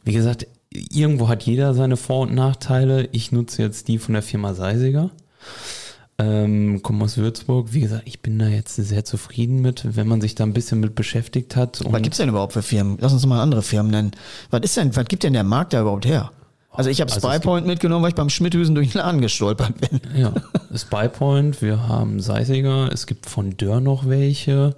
wie gesagt, irgendwo hat jeder seine Vor- und Nachteile. Ich nutze jetzt die von der Firma Seisiger. Ähm, komme aus Würzburg. Wie gesagt, ich bin da jetzt sehr zufrieden mit, wenn man sich da ein bisschen mit beschäftigt hat. Was Und gibt's denn überhaupt für Firmen? Lass uns mal andere Firmen nennen. Was ist denn, was gibt denn der Markt da überhaupt her? Also ich habe Also Spypoint mitgenommen, weil ich beim Schmidthüsen durch den Laden gestolpert bin. Ja, Spypoint, wir haben Seisiger, es gibt von Dörr noch welche.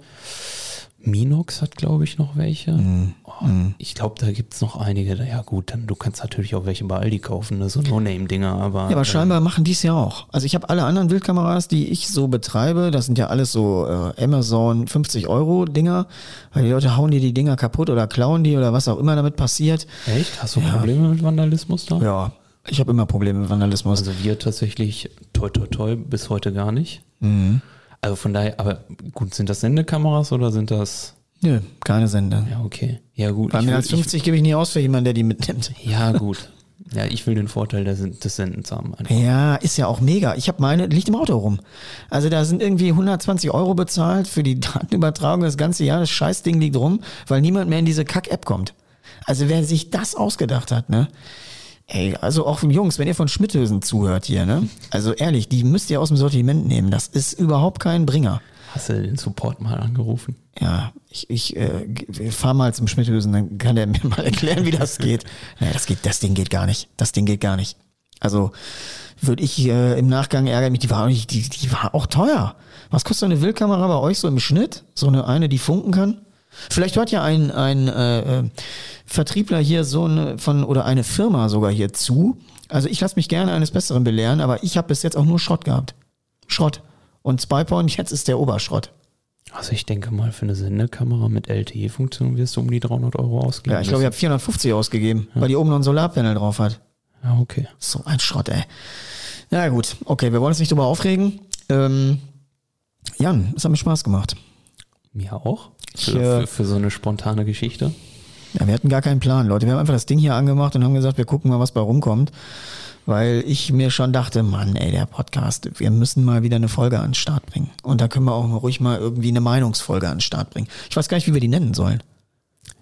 Minox hat, glaube ich, noch welche. Mhm. Oh, Ich glaube, da gibt es noch einige. Ja gut, dann du kannst natürlich auch welche bei Aldi kaufen, ne? so No-Name-Dinger, aber. Ja, aber äh, scheinbar machen die es ja auch. Also ich habe alle anderen Wildkameras, die ich so betreibe, das sind ja alles so äh, Amazon 50 Euro Dinger, weil die Leute hauen dir die Dinger kaputt oder klauen die oder was auch immer damit passiert. Echt? Hast du Probleme mit Vandalismus da? Ja, ich habe immer Probleme mit Vandalismus. Also wir tatsächlich toi toi toi bis heute gar nicht. Mhm. Also von daher, aber gut, sind das Sendekameras oder sind das. Nö, keine Sender. Ja, okay. Ja, gut. Bei mehr als 50 gebe ich nie aus für jemanden, der die mitnimmt. Ja, gut. Ja, ich will den Vorteil des, des Sendens haben. Einfach. Ja, ist ja auch mega. Ich habe meine, liegt im Auto rum. Also da sind irgendwie 120 Euro bezahlt für die Datenübertragung das ganze Jahr. Das Scheißding liegt rum, weil niemand mehr in diese Kack-App kommt. Also wer sich das ausgedacht hat, ne? Ey, also auch Jungs, wenn ihr von Schmidthösen zuhört hier, ne? Also ehrlich, die müsst ihr aus dem Sortiment nehmen. Das ist überhaupt kein Bringer. Hast du den Support mal angerufen? Ja, ich, ich äh, g- fahr mal zum Schmidthösen, dann kann der mir mal erklären, wie das geht. Ja, das geht, das Ding geht gar nicht. Das Ding geht gar nicht. Also würde ich äh, im Nachgang ärgern mich, die war auch nicht, die, die war auch teuer. Was kostet so eine Wildkamera bei euch so im Schnitt? So eine eine, die funken kann? Vielleicht hört ja ein, ein äh, äh, Vertriebler hier so eine von oder eine Firma sogar hier zu. Also ich lasse mich gerne eines Besseren belehren, aber ich habe bis jetzt auch nur Schrott gehabt. Schrott. Und Spypoint, jetzt ist der Oberschrott. Also ich denke mal, für eine Sendekamera mit LTE-Funktion wirst du um die 300 Euro ausgeben. Ja, ich glaube, ich habe 450 ausgegeben, weil die oben noch ein Solarpanel drauf hat. Ja, okay. So ein Schrott, ey. Ja gut, okay, wir wollen uns nicht drüber aufregen. Ähm, Jan, es hat mir Spaß gemacht. Mir auch. Für, für, für so eine spontane Geschichte. Ja, wir hatten gar keinen Plan, Leute. Wir haben einfach das Ding hier angemacht und haben gesagt, wir gucken mal, was bei rumkommt. Weil ich mir schon dachte, Mann, ey, der Podcast, wir müssen mal wieder eine Folge an den Start bringen. Und da können wir auch ruhig mal irgendwie eine Meinungsfolge an den Start bringen. Ich weiß gar nicht, wie wir die nennen sollen.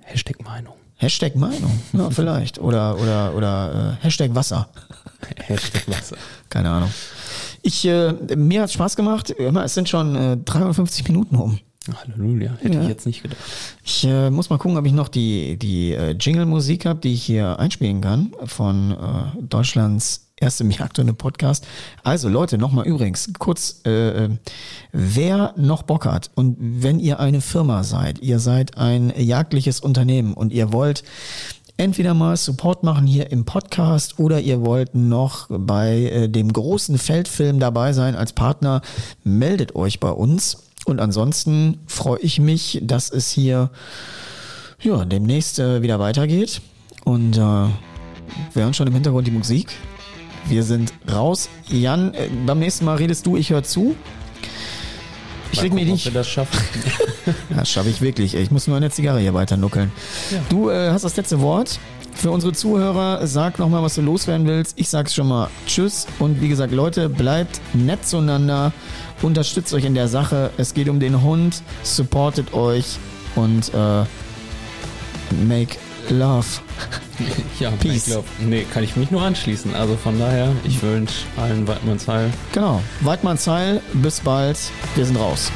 Hashtag Meinung. Hashtag Meinung, ja, vielleicht. Oder, oder, oder äh, Hashtag Wasser. Hashtag Wasser. Keine Ahnung. Ich, äh, mir hat Spaß gemacht. Mal, Es sind schon äh, 53 Minuten um. Halleluja, hätte Ja. ich jetzt nicht gedacht. Ich äh, muss mal gucken, ob ich noch die, die äh, Jingle-Musik habe, die ich hier einspielen kann von äh, Deutschlands erstem Jagdhunde Podcast. Also Leute, nochmal übrigens, kurz, äh, äh, wer noch Bock hat und wenn ihr eine Firma seid, ihr seid ein jagdliches Unternehmen und ihr wollt entweder mal Support machen hier im Podcast oder ihr wollt noch bei äh, dem großen Feldfilm dabei sein als Partner, meldet euch bei uns. Und ansonsten freue ich mich, dass es hier ja, demnächst äh, wieder weitergeht. Und äh, wir hören schon im Hintergrund die Musik. Wir sind raus. Jan, äh, beim nächsten Mal redest du, ich höre zu. Ich Mal leg mir gucken, ob nicht. wir das schaffen. Das schaffe ich wirklich. Ich muss nur eine Zigarre hier weiter nuckeln. Du äh, hast das letzte Wort. Für unsere Zuhörer, sag nochmal, was du loswerden willst. Ich sag's schon mal Tschüss. Und wie gesagt, Leute, bleibt nett zueinander. Unterstützt euch in der Sache. Es geht um den Hund. Supportet euch. Und äh, make love. ja, Peace. ich glaube, nee, kann ich mich nur anschließen. Also von daher, ich wünsche allen Weidmanns Heil. Genau. Weidmanns Heil. Bis bald. Wir sind raus.